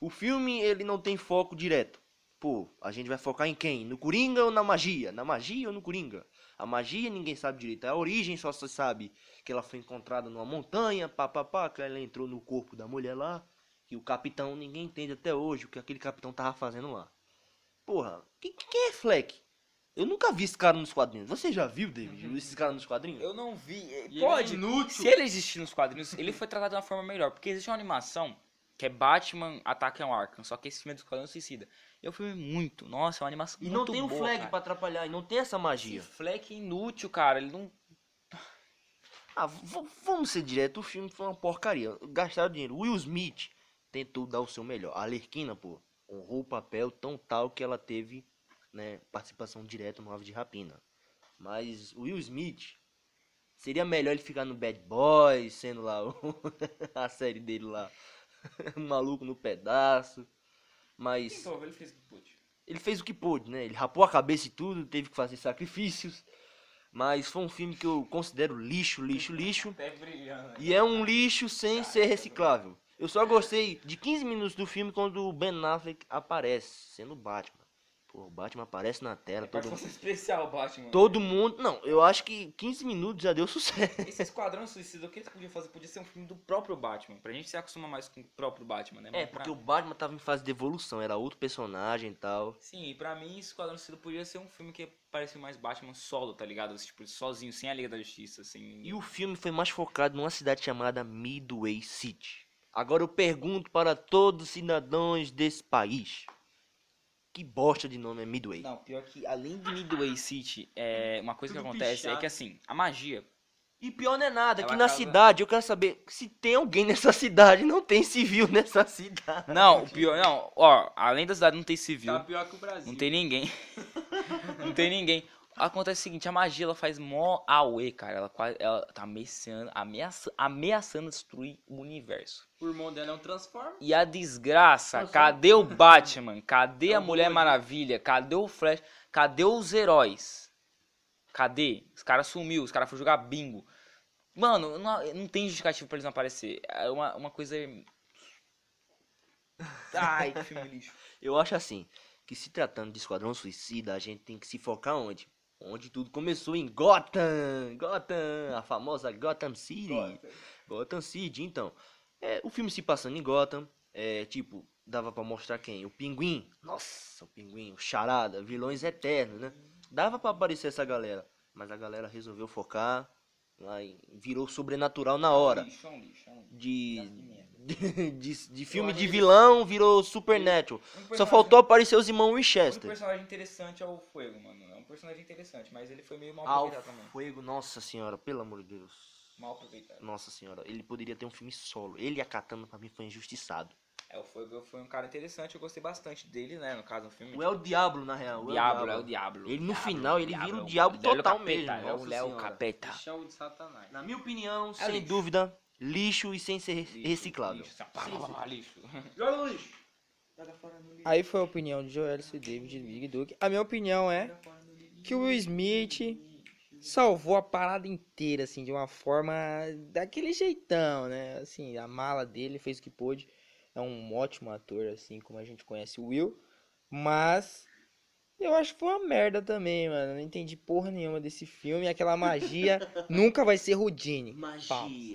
O filme, ele não tem foco direto. Pô, a gente vai focar em quem? No Coringa ou na magia? Na magia ou no Coringa? A magia ninguém sabe direito. A origem só se sabe que ela foi encontrada numa montanha, pá, pá, pá, que ela entrou no corpo da mulher lá. E o capitão, ninguém entende até hoje o que aquele capitão tava fazendo lá. Porra, quem, quem é Fleck? Eu nunca vi esse cara nos quadrinhos. Você já viu, David? Esse cara nos quadrinhos? Eu não vi. E Pode. ele é. Se ele existir nos quadrinhos, ele foi tratado de uma forma melhor. Porque existe uma animação que é Batman Ataque ao Arkham. Só que esse filme é do Esquadrão Suicida. É um filme muito. Nossa, é uma animação E muito não tem o boa, flag cara. pra atrapalhar, e não tem essa magia. Esse Fleck é inútil, cara. Ele não. Ah, vamos ser direto, o filme foi uma porcaria. Gastaram dinheiro. Will Smith tentou dar o seu melhor. A Alerquina, pô, honrou o papel tão tal que ela teve, né, participação direta no Ave de Rapina. Mas o Will Smith seria melhor ele ficar no Bad Boys, sendo lá o- a série dele lá, maluco no pedaço. Mas Então, ele fez o que pôde. ele fez o que pôde, né? Ele rapou a cabeça e tudo, teve que fazer sacrifícios. Mas foi um filme que eu considero lixo, lixo, lixo. Até brilhando. E é um lixo sem ser reciclável. Eu só gostei de 15 minutos do filme quando o Ben Affleck aparece, sendo Batman. Pô, o Batman aparece na tela, todo, Participação especial, Batman. todo mundo... Não, eu acho que 15 minutos já deu sucesso. Esse Esquadrão Suicida, o que eles podiam fazer? Podia ser um filme do próprio Batman. Pra gente se acostumar mais com o próprio Batman, né? É, Mas pra- porque o Batman tava em fase de evolução, era outro personagem e tal. Sim, e pra mim, Esquadrão Suicida podia ser um filme que parecia mais Batman solo, tá ligado? Tipo, sozinho, sem a Liga da Justiça, assim. E o filme foi mais focado numa cidade chamada Midway City. Agora eu pergunto para todos os cidadãos desse país. Que bosta de nome é Midway? Não, pior que além de Midway City, é, uma coisa que Tudo acontece é que assim, a magia. E pior não é nada, Ela que na causa- cidade eu quero saber se tem alguém nessa cidade. Não tem civil nessa cidade. Não, o pior, não, ó, além da cidade não tem civil, Tá pior que o Brasil. não tem ninguém. não tem ninguém. Acontece o seguinte, a magia ela faz mó auê, cara. Ela, quase- ela tá ameaçando, ameaça, ameaçando destruir o universo. O irmão dela é um Transformer. E a desgraça, Nossa. cadê o Batman? Cadê É a Mulher. Maravilha? Cadê o Flash? Cadê os heróis? Cadê? Os caras sumiu, os caras foram jogar bingo. Mano, não, não tem justificativo pra eles não aparecer. É uma, uma coisa. Ai, que filme lixo. Eu acho assim, que se tratando de Esquadrão Suicida, a gente tem que se focar onde? Onde tudo começou em Gotham. Gotham, a famosa Gotham City. Gotham City, então. É, o filme se passando em Gotham, é, tipo, dava pra mostrar quem? O Pinguim. Nossa, o Pinguim, o Charada, vilões eternos, né? Dava pra aparecer essa galera, mas a galera resolveu focar lá e virou sobrenatural na hora. Lixo, é lixo, é lixo. De, de, de, de filme de vilão virou Supernatural. Um Só faltou aparecer os irmãos Um Winchester. personagem interessante é o Fuego, mano. É um personagem interessante, mas ele foi meio mal Ah, o aproveitado também. Fuego, nossa senhora, pelo amor de Deus. Mal aproveitado. Nossa senhora, ele poderia ter um filme solo. Ele e a Katana pra mim foi injustiçado. É, foi, foi um cara interessante, eu gostei bastante dele, né? No caso, no filme. O El Diablo, na real. o Diablo, é o Diablo. Ele no Diablo, final, ele Diablo, vira o é diabo Léo total Capeta, mesmo. É o Léo. Capeta. Chão de Satanás. Na minha opinião, É sem lixo. dúvida, lixo e sem ser Lixo, reciclável. Lixo, pá, pá, lixo. Joga no lixo. Aí foi a opinião de Joelson e David Big Duke. A minha opinião é que o Will Smith salvou a parada inteira, assim, de uma forma daquele jeitão, né? Assim, a mala dele fez o que pôde. É um ótimo ator, assim, como a gente conhece o Will. Mas eu acho que foi uma merda também, mano. Não entendi porra nenhuma desse filme. Aquela magia nunca vai ser Houdini. Magia.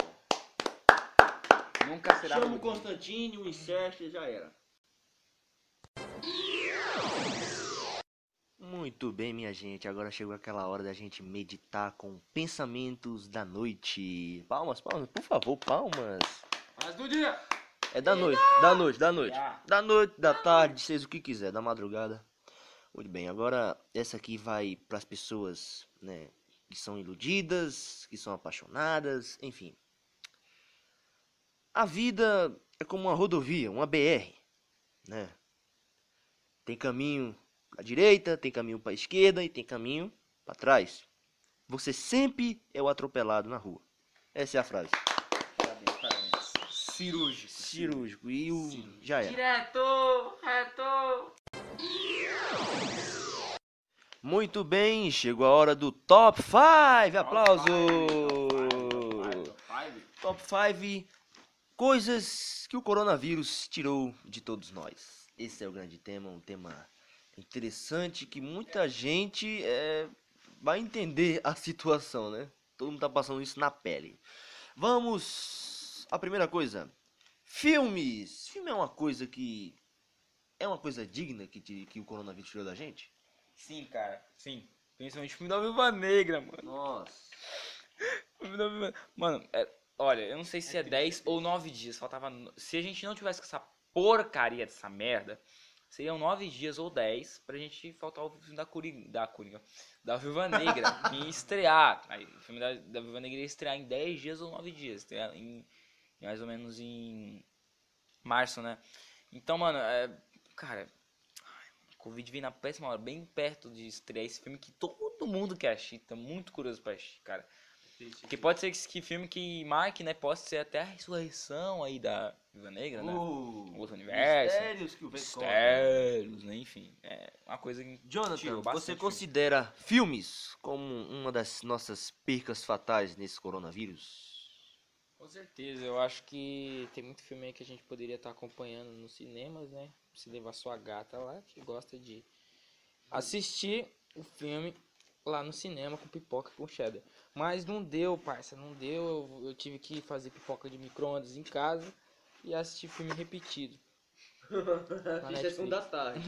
Nunca será Chama o. Constantine, o insert e já era. Muito bem, minha gente. Agora chegou aquela hora da gente meditar com pensamentos da noite. Palmas, palmas, por favor, palmas. Mas do dia! É da noite, da noite, da noite. Já. Da noite, da tarde, seja o que quiser, da madrugada. Muito bem, agora essa aqui vai para as pessoas, né, que são iludidas, que são apaixonadas, enfim. A vida é como uma rodovia, uma BR, né? Tem caminho à direita, tem caminho para a esquerda e tem caminho para trás. Você sempre é o atropelado na rua. Essa é a frase. Parabéns, parabéns. Cirúrgico. Cirúrgico e o já era. Direto, reto. Muito bem, chegou a hora do top 5. Aplauso! Top 5 coisas que o coronavírus tirou de todos nós. Esse é o grande tema, um tema interessante que muita gente é, vai entender a situação, né? Todo mundo tá passando isso na pele. Vamos! A primeira coisa: filmes. Filme é uma coisa que. É uma coisa digna que, te- que o coronavírus tirou da gente? Sim, cara. Sim. Principalmente o filme da Viúva Negra, mano. Nossa. O filme da Viúva- Mano, é- olha, eu não sei se é 10 ou 9 dias. Faltava. Se a gente não tivesse com essa porcaria dessa merda, seriam 9 dias ou 10 pra gente faltar o filme da Coringa. Da Coringa. Da Viúva Negra. que ia estrear. Aí, o filme da, da Viúva Negra ia estrear em 10 dias ou 9 dias. Estrear em, mais ou menos em março, né? Então, mano, é. Cara. ai, o Covid veio na péssima hora, bem perto de estrear esse filme que todo mundo quer assistir. Tá muito curioso pra assistir, cara. Porque pode ser que, que filme que marque, né? Possa ser até a ressurreição aí da Viva Negra, né? Uh, Outro universo. Mistérios que o vento. Mistérios, né? Enfim, é uma coisa que Jonathan, você considera filmes como uma das nossas percas fatais nesse coronavírus? Com certeza, eu acho que tem muito filme aí que a gente poderia estar acompanhando nos cinemas, né? Se levar sua gata lá, que gosta de assistir o filme lá no cinema com pipoca e com cheddar. Mas não deu, parça, não deu. Eu, eu tive que fazer pipoca de micro-ondas em casa e assistir filme repetido. Na Netflix. tarde.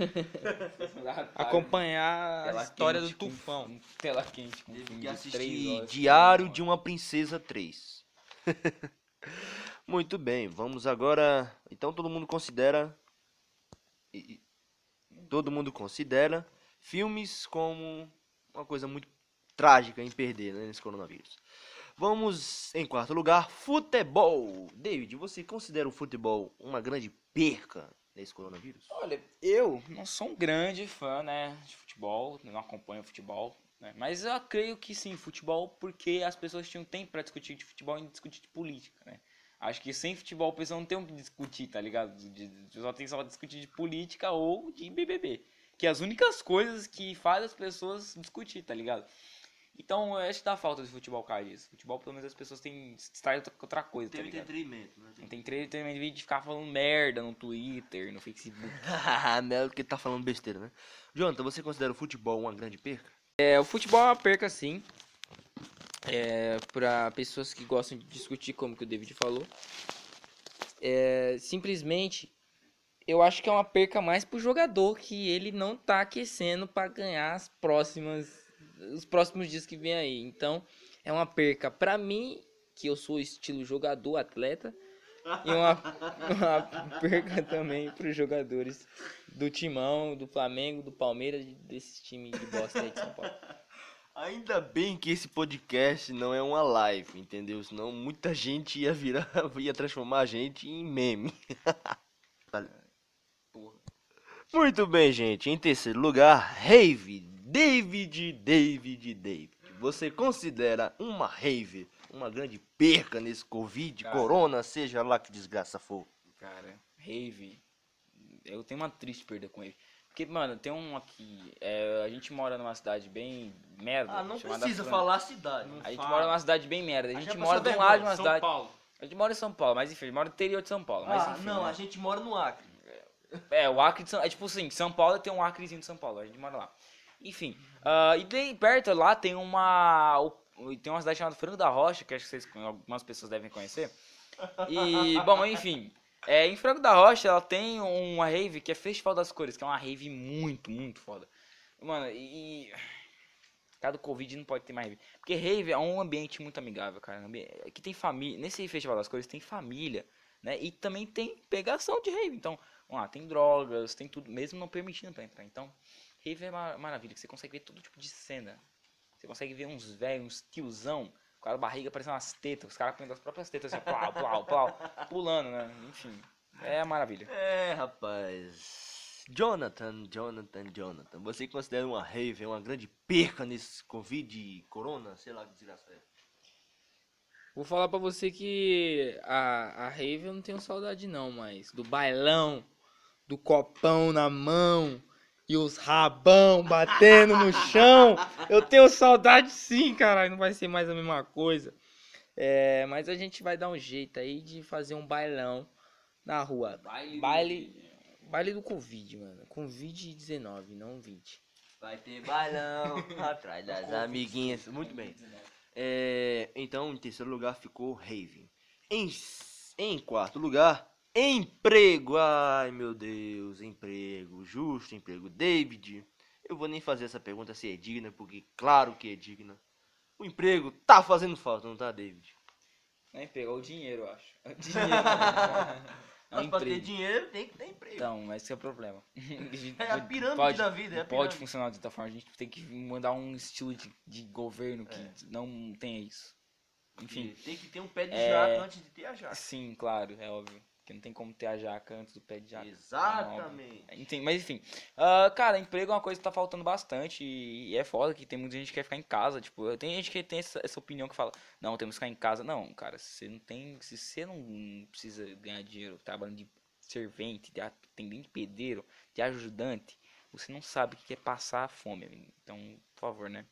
Acompanhar a Tela história quente do com- tufão. com Tela quente com Teve que assistir horas. Diário de uma Princesa 3. Muito bem, vamos agora. Então todo mundo considera. Todo mundo considera filmes como uma coisa muito trágica em perder né, nesse coronavírus. Vamos em quarto lugar, futebol. David, você considera o futebol uma grande perca nesse coronavírus? Olha, eu não sou um grande fã, né, de futebol, não acompanho futebol, né, mas eu creio que sim, futebol, porque as pessoas tinham tempo pra discutir de futebol e discutir de política, né. Acho que sem futebol o pessoal não tem o que discutir, tá ligado? Pessoal tem só discutir de política ou de BBB, que é as únicas coisas que faz as pessoas discutir, tá ligado? Então, eu acho que dá falta de futebol, cara, isso. Futebol, pelo menos, as pessoas têm distraem com outra coisa, tá ligado? entretenimento, né? Não tem entretenimento de ficar falando merda no Twitter, no Facebook. Melo que tá falando besteira, né? Jonathan, você considera o futebol uma grande perca? É, o futebol é uma perca, sim. É, para pessoas que gostam de discutir, como que o David falou. É, simplesmente, eu acho que é uma perca mais pro jogador, que ele não tá aquecendo para ganhar as próximas, os próximos dias que vem aí. Então, é uma perca para mim, que eu sou estilo jogador, atleta, e uma, uma perca também para os jogadores do Timão, do Flamengo, do Palmeiras, desse time de bosta aí de São Paulo. Ainda bem que esse podcast não é uma live, entendeu? Senão muita gente ia virar, ia transformar a gente em meme. Muito bem, gente. Em terceiro lugar, rave. David, David, David. Você considera uma rave uma grande perca nesse Covid, Cara. corona, seja lá que desgraça for? Cara, rave. Eu tenho uma triste perda com rave. Porque, mano, tem um aqui. é, a gente mora numa cidade bem merda. Ah, não precisa Fran- falar a cidade. A gente Fala. mora numa cidade bem merda. A A gente gente mora de um lado de uma São cidade. Paulo. A gente mora em São Paulo, mas enfim, a gente mora no interior de São Paulo. Mas ah, enfim. não, né? a gente mora no Acre. É, o Acre de São... É tipo assim, São Paulo tem um Acrezinho de São Paulo, a gente mora lá. Enfim, ah, e daí perto lá tem uma... Tem uma cidade chamada Franco da Rocha, que acho que vocês, algumas pessoas devem conhecer. E, bom, enfim, é, em Franco da Rocha ela tem uma rave que é Festival das Cores, que é uma rave muito, muito foda. Mano, e... Cada Covid não pode ter mais rave. Porque rave é um ambiente muito amigável, cara. ambi- Que tem família. Nesse Festival das Cores tem família, né? E também tem pegação de rave. Então, vamos lá, tem drogas, tem tudo, mesmo não permitindo pra entrar. Então, rave é uma maravilha, que você consegue ver todo tipo de cena. Você consegue ver uns velhos, uns tiozão, com a barriga parecendo umas tetas, os caras comendo as próprias tetas assim, plau, plau, plau, pulando, né? Enfim, é maravilha. É, rapaz. Jonathan, Jonathan, Jonathan. Você considera uma rave uma grande perca nesse Covid, corona, sei lá que desgraça é? Vou falar pra você que a, a rave eu não tenho saudade não, mas do bailão, do copão na mão e os rabão batendo no chão, eu tenho saudade sim, caralho, não vai ser mais a mesma coisa. É, mas a gente vai dar um jeito aí de fazer um bailão na rua. Baile. Baile, baile do Covid, mano. Covid-19, não 20. Vai ter bailão atrás das amiguinhas. Muito bem. É, então, em terceiro lugar ficou Rave. Em, em quarto lugar, emprego. Ai, meu Deus, emprego. Justo emprego. David, eu vou nem fazer essa pergunta se é digna, porque claro que é digna. O emprego tá fazendo falta, não tá, David? Nem pegou o dinheiro, eu acho. O dinheiro. é um Mas pra ter emprego. dinheiro tem que ter emprego. Então, esse é o problema. É a pirâmide pode, da vida, é a Pode funcionar de outra forma. A gente tem que mandar um estilo de, de governo que É. não tenha isso. Enfim, Tem que ter um pé de É. jaca antes de ter a jaca. sim, claro, é óbvio. Porque não tem como ter a jaca antes do pé de jaca. Exatamente. Enfim, mas enfim. Ah, cara, emprego é uma coisa que tá faltando bastante e, é foda que tem muita gente que quer ficar em casa. Tipo, tem gente que tem essa, essa opinião que fala, não, temos que ficar em casa. Não, cara, se você não tem. Se você não precisa ganhar dinheiro trabalhando de servente, de atendente de pedreiro, de ajudante, você não sabe o que é passar fome, amigo. Então, por favor, né?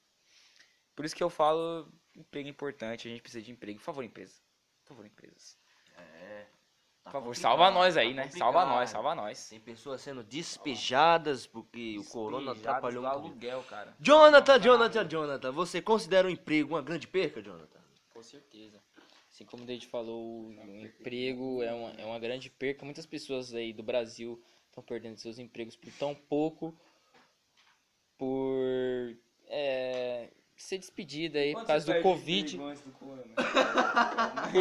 Por isso que eu falo, emprego é importante, a gente precisa de emprego. Por favor, empresa. Por favor, empresas. É. Tá Por favor, salva nós tá aí, né? Salva nós, salva nós. Tem pessoas sendo despejadas porque o corona atrapalhou vida. aluguel, cara. Jonathan, Jonathan, Jonathan, você considera o emprego uma grande perca, Jonathan? Com certeza. Assim como o David falou, o emprego é uma, é uma grande perca. Muitas pessoas aí do Brasil estão perdendo seus empregos por tão pouco, por é, ser despedida aí por causa do Covid. Por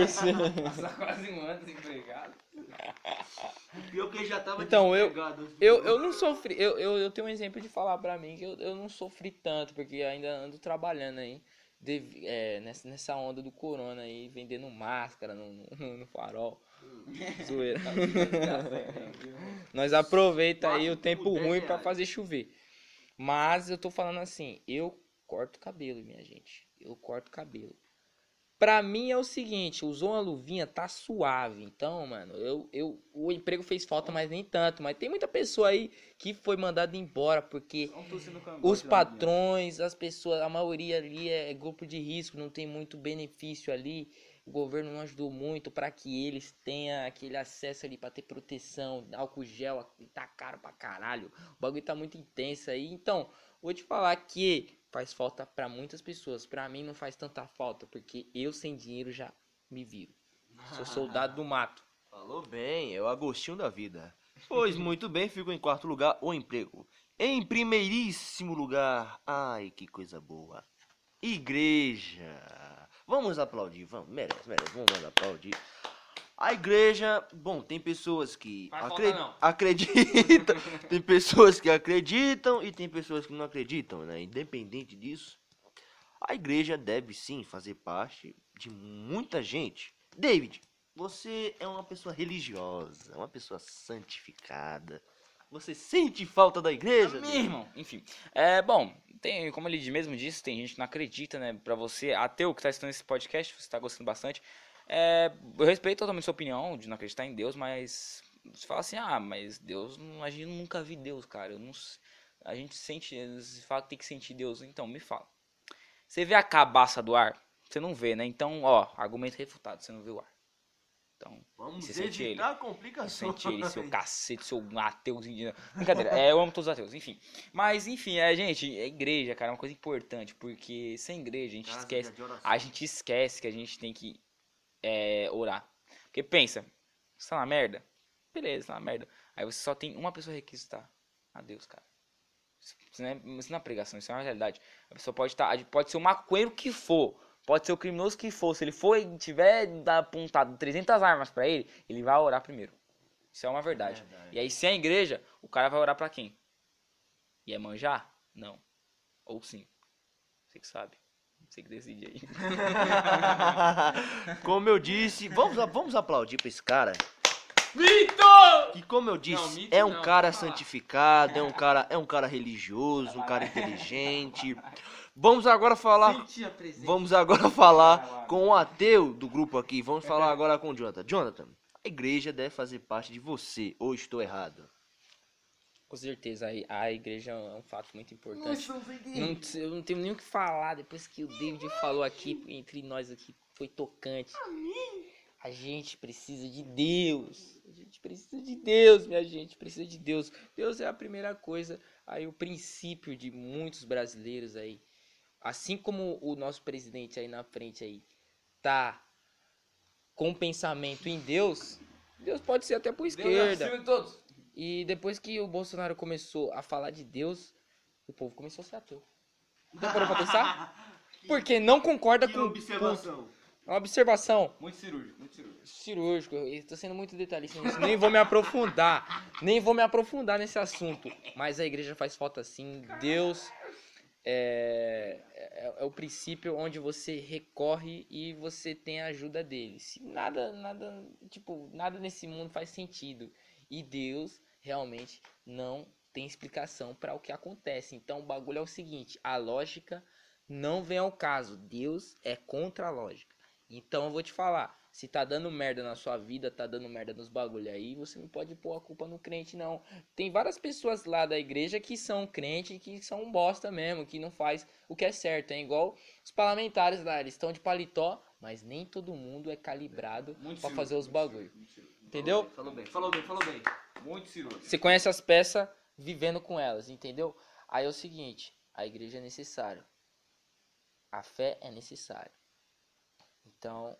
ser- Passar quase um ano desempregado. Pior que já tava Então, eu- desempregado. Eu, eu não sofri, eu, eu, eu tenho um exemplo de falar pra mim que eu, eu não sofri tanto, porque ainda ando trabalhando aí devi- é, nessa, nessa onda do corona aí, vendendo máscara no, no, no farol. Zoeira. Nós aproveita aí o tempo ruim pra reais. fazer chover. Mas eu tô falando assim, eu corto cabelo, minha gente. Eu corto cabelo. Pra mim é o seguinte, usou uma luvinha, tá suave. Então, mano, eu, eu, o emprego fez falta, mas nem tanto. Mas tem muita pessoa aí que foi mandada embora porque os patrões, as pessoas, a maioria ali é grupo de risco, não tem muito benefício ali. O governo não ajudou muito para que eles tenham aquele acesso ali para ter proteção, álcool gel, tá caro pra caralho. O bagulho tá muito intenso aí. Então, vou te falar que faz falta para muitas pessoas. Para mim não faz tanta falta, porque eu sem dinheiro já me viro. Sou soldado do mato. Falou bem, é o Agostinho da vida. Pois muito bem, ficou em quarto lugar o emprego. Em primeiríssimo lugar, ai que coisa boa. Igreja. Vamos aplaudir, vamos, merece, merece, vamos aplaudir. A igreja, bom, tem pessoas que acre- acreditam, tem pessoas que acreditam e tem pessoas que não acreditam, né? Independente disso, a igreja deve sim fazer parte de muita gente. David, você é uma pessoa religiosa, uma pessoa santificada. Você sente falta da igreja? Meu irmão, enfim. É, bom, tem, como ele mesmo disse, tem gente que não acredita, né? Pra você, ateu que tá assistindo esse podcast, você tá gostando bastante. É, eu respeito totalmente sua opinião de não acreditar em Deus, mas você fala assim, ah, mas Deus, a gente nunca vi Deus, cara. Não, a gente sente, você fala que tem que sentir Deus. Então, me fala. Você vê a cabaça do ar? Você não vê, né? Então, ó, argumento refutado, você não vê o ar. Então, Vamos Você sente ele. eu complicações. senti ele, seu cacete, seu ateuzinho. Brincadeira, é, eu amo todos os ateus, enfim. Mas, enfim, é, gente, é igreja, cara, é uma coisa importante, porque sem igreja a gente esquece. A gente esquece que a gente tem que é, orar. Porque pensa, você tá na merda? Beleza, tá na merda. Aí você só tem uma pessoa requisitar. A Deus, cara. Isso não, é, isso não é pregação, isso é uma realidade. A pessoa pode estar. pode ser o maconheiro que for. Pode ser o criminoso que for. Se ele for e tiver apontado 300 armas pra ele, ele vai orar primeiro. Isso é uma verdade. Verdade. E aí, se é a igreja, o cara vai orar pra quem? E é manjar? Não. Ou sim. Você que sabe. Você que decide aí. como eu disse, vamos, vamos aplaudir pra esse cara. Vitor! Que como eu disse, Não, mito é um não, cara santificado, é um cara, é um cara religioso, um cara inteligente. Vamos agora falar, vamos agora falar com o ateu do grupo aqui. Vamos falar agora com o Jonathan. Jonathan, a igreja deve fazer parte de você, ou estou errado? Com certeza, a, a igreja é um fato muito importante. Não, eu não tenho nem o que falar depois que o David falou aqui entre nós aqui. Foi tocante. A gente precisa de Deus. A gente precisa de Deus, minha gente. Precisa de Deus. Deus é a primeira coisa. Aí o princípio de muitos brasileiros aí. Assim como o nosso presidente aí na frente aí tá com pensamento em Deus, Deus pode ser até por esquerda. de todos. E depois que o Bolsonaro começou a falar de Deus, o povo começou a ser ateu. Não parou pra pensar? Porque não concorda com. Uma observação Muito cirúrgico, muito cirúrgico. cirúrgico. Tô sendo muito detalhista nisso. Nem vou me aprofundar. Nem vou me aprofundar nesse assunto. Mas a igreja faz falta sim. Deus é, é, é o princípio onde você recorre e você tem a ajuda dele. Se nada, nada, tipo, nada nesse mundo faz sentido. E Deus realmente não tem explicação para o que acontece. Então o bagulho é o seguinte: a lógica não vem ao caso. Deus é contra a lógica. Então eu vou te falar, se tá dando merda na sua vida, tá dando merda nos bagulho aí, você não pode pôr a culpa no crente, não. Tem várias pessoas lá da igreja que são crente e que são bosta mesmo, que não faz o que é certo. É igual os parlamentares lá, eles estão de paletó, mas nem todo mundo é calibrado cirúrgico, fazer os muito bagulho. cirúrgico, muito cirúrgico. Entendeu? Falou bem, falou bem, falou bem. Muito cirúrgico. Você conhece as peças vivendo com elas, entendeu? Aí é o seguinte, a igreja é necessário. A fé é necessária. Então,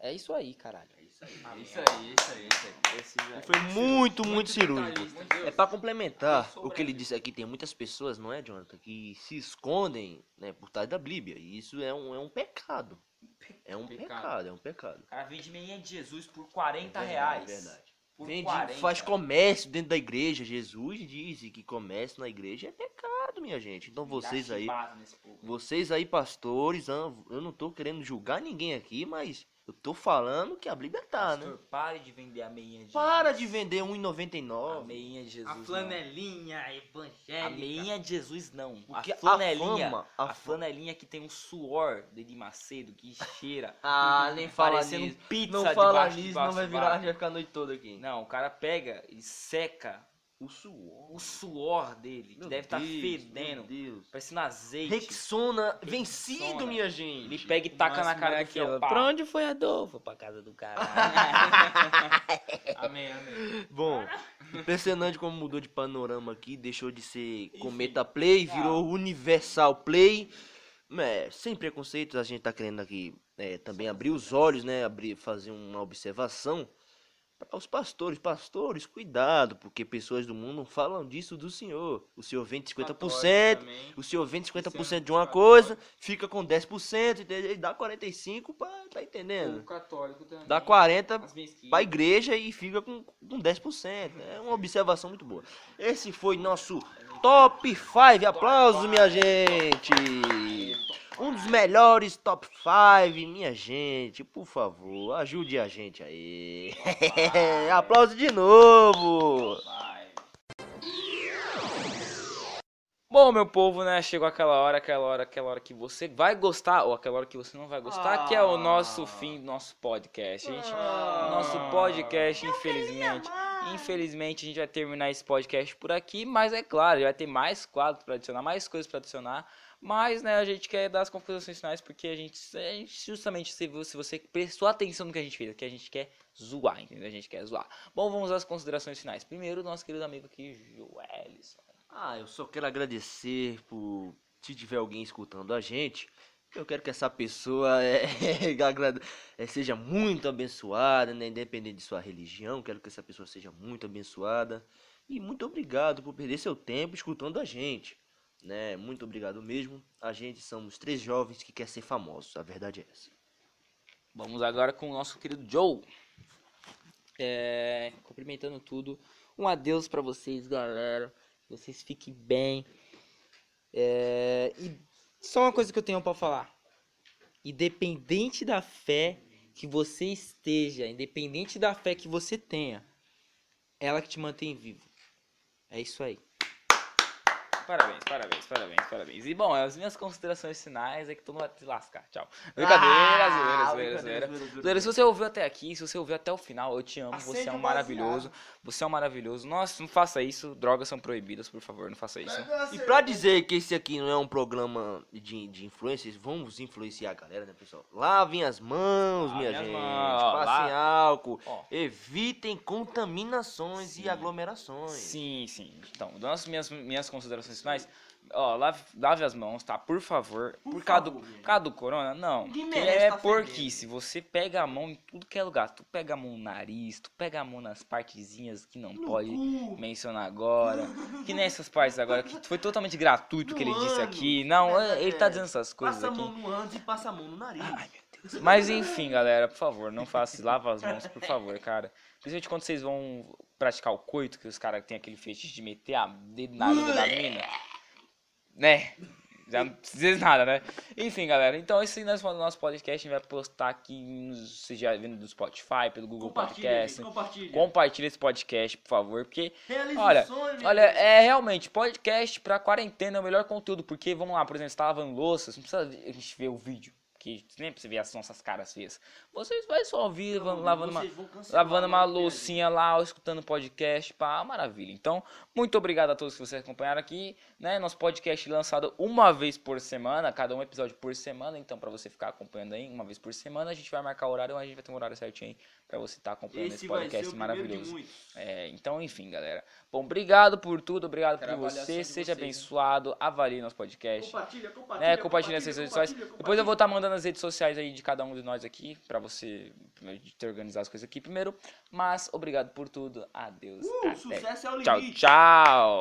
é isso aí, caralho. É isso aí, é isso aí, é isso aí. Foi muito, muito cirúrgico. detalhista, entendeu? É pra complementar o que ele disse aqui, tem muitas pessoas, não é, Jonathan, que se escondem né, por trás da Bíblia. E isso é um, é um pecado. É um Pecado. pecado, é um pecado. O cara vende meia de Jesus por 40 É reais. verdade. Por Vende, 40. faz comércio dentro da igreja. Jesus disse que comércio na igreja é pecado, minha gente. Então vocês aí, vocês aí, pastores, eu não tô querendo julgar ninguém aqui, mas eu tô falando que a Bíblia tá, né? Pastor, pare de vender a meinha de Para Jesus. de vender A 1,99. meinha de Jesus. A não. flanelinha A evangélica. meinha de Jesus não. Porque a a flanelinha. fama- a a flanelinha que tem um suor de Macedo que cheira. Ah, nem fala parecendo nisso. pizza Não fala debaixo- nisso, debaixo não vai virar, vai ficar a noite toda aqui. Não, o cara pega e seca O suor. o suor dele, que deve estar Deus, fedendo, Meu Deus. parecendo azeite. Rexona vencido, Rexona. minha gente. Ele pega e taca na cara é aqui, ó. aquela, pá. Pra onde foi a dor? Foi pra casa do cara. amém, amém. Bom, impressionante como mudou de panorama aqui, deixou de ser Cometa Play, virou Universal Play. É, sem preconceitos, a gente tá querendo aqui é, também abrir os olhos, né? Abrir, fazer uma observação para os pastores. Pastores, cuidado, porque pessoas do mundo não falam disso do senhor. O senhor vende 50%, o senhor vende 50% de uma coisa, fica com 10%, entendeu? E dá 45%, pra, tá entendendo? católico também. Dá 40% As mesquitas. pra igreja e fica com, com 10%. É uma observação muito boa. Esse foi nosso top 5. Aplausos, minha gente. Um dos melhores top 5, minha gente, por favor, ajude a gente aí. Aplauso de novo. Bom, meu povo, né? Chegou aquela hora, aquela hora, aquela hora que você vai gostar, ou aquela hora que você não vai gostar, que é o nosso fim do nosso podcast. Gente, o nosso podcast, infelizmente. Infelizmente, a gente vai terminar esse podcast por aqui, mas é claro, vai ter mais quadros para adicionar, mais coisas para adicionar. Mas, né, a gente quer dar as conclusões finais porque a gente, a gente justamente, se você, se você prestou atenção no que a gente fez, que a gente quer zoar, entendeu? A gente quer zoar. Bom, vamos às considerações finais. Primeiro, nosso querido amigo aqui, Joelison. Ah, eu só quero agradecer por se tiver alguém escutando a gente. Eu quero que essa pessoa é, é, seja muito abençoada, né? Independente de sua religião, quero que essa pessoa seja muito abençoada. E muito obrigado por perder seu tempo escutando a gente. Né? Muito obrigado mesmo. A gente somos três jovens que quer ser famosos. A verdade é essa. Vamos agora com o nosso querido Joe. É, cumprimentando tudo. Um adeus pra vocês, galera. Vocês fiquem bem. É, e só uma coisa que eu tenho pra falar. Independente da fé que você esteja, independente da fé que você tenha, ela que te mantém vivo. É isso aí. Parabéns, parabéns, parabéns, parabéns. E bom, as minhas considerações finais é que todo mundo vai te lascar. Tchau. Brincadeira, zoeira, zoeira, zoeira. Zoeira, se você ouviu até aqui, se você ouviu até o final, eu te amo, você é um maravilhoso. Você é um maravilhoso. Nossa, não faça isso, drogas são proibidas, por favor, não faça isso. E pra dizer que esse aqui não é um programa de, de influências, vamos influenciar a galera, né, pessoal? Lavem as mãos, minha as gente. mãos, ó, passem lá- álcool. Ó. Evitem contaminações Sim. e aglomerações. Sim, sim. Então, das minhas, minhas considerações finais, ó, lave, lave as mãos, tá? Por favor. Por, causa, do, favor, gente. por causa do corona, não. Porque é tá porquice. Você pega a mão em tudo que é lugar. Tu pega a mão no nariz, tu pega a mão nas partezinhas que não pode mencionar agora. Que nem essas partes agora, que foi totalmente gratuito o que ele No disse ano. aqui. Não, Verdade ele tá é. dizendo essas coisas Passa a aqui. mão no ânus e passa a mão no nariz. Mas enfim, galera, por favor, não faça. Lava as mãos, por favor, cara. Principalmente quando vocês vão praticar o coito, que os caras têm aquele fetiche de meter a dedo na língua da mina. Né? Já não precisa dizer nada, né? Enfim, galera. Então, esse nós falamos do nosso podcast. A gente vai postar aqui, já vindo do Spotify, pelo Google Podcast. compartilha. Compartilha esse podcast, por favor, porque Realiza Olha, sonho, Olha, gente. é realmente, podcast pra quarentena é o melhor conteúdo, porque, vamos lá, por exemplo, você tá lavando louça, você não precisa a gente ver o vídeo, que nem precisa ver as nossas caras feias. Vocês vai só ouvir, vão- lavando uma, lavando uma loucinha lá, ou escutando podcast, pá, maravilha. Então, muito obrigado a todos que vocês acompanharam aqui, né, nosso podcast lançado uma vez por semana, cada um episódio por semana, então pra você ficar acompanhando aí, uma vez por semana, a gente vai marcar o horário, a gente vai ter um horário certinho aí pra você estar acompanhando esse, Esse vai ser podcast o primeiro de maravilhoso. É, então, enfim, galera. Bom, obrigado por tudo, obrigado por você. Seja vocês, hein? abençoado, avalie nosso podcast. Compartilha, compartilha. Né, compartilha nas redes sociais. Depois eu vou estar mandando as redes sociais aí de cada um de nós aqui, pra você te organizar as coisas aqui primeiro. Mas obrigado por tudo. Adeus. Uh, até. sucesso é o Tchau, limite. tchau.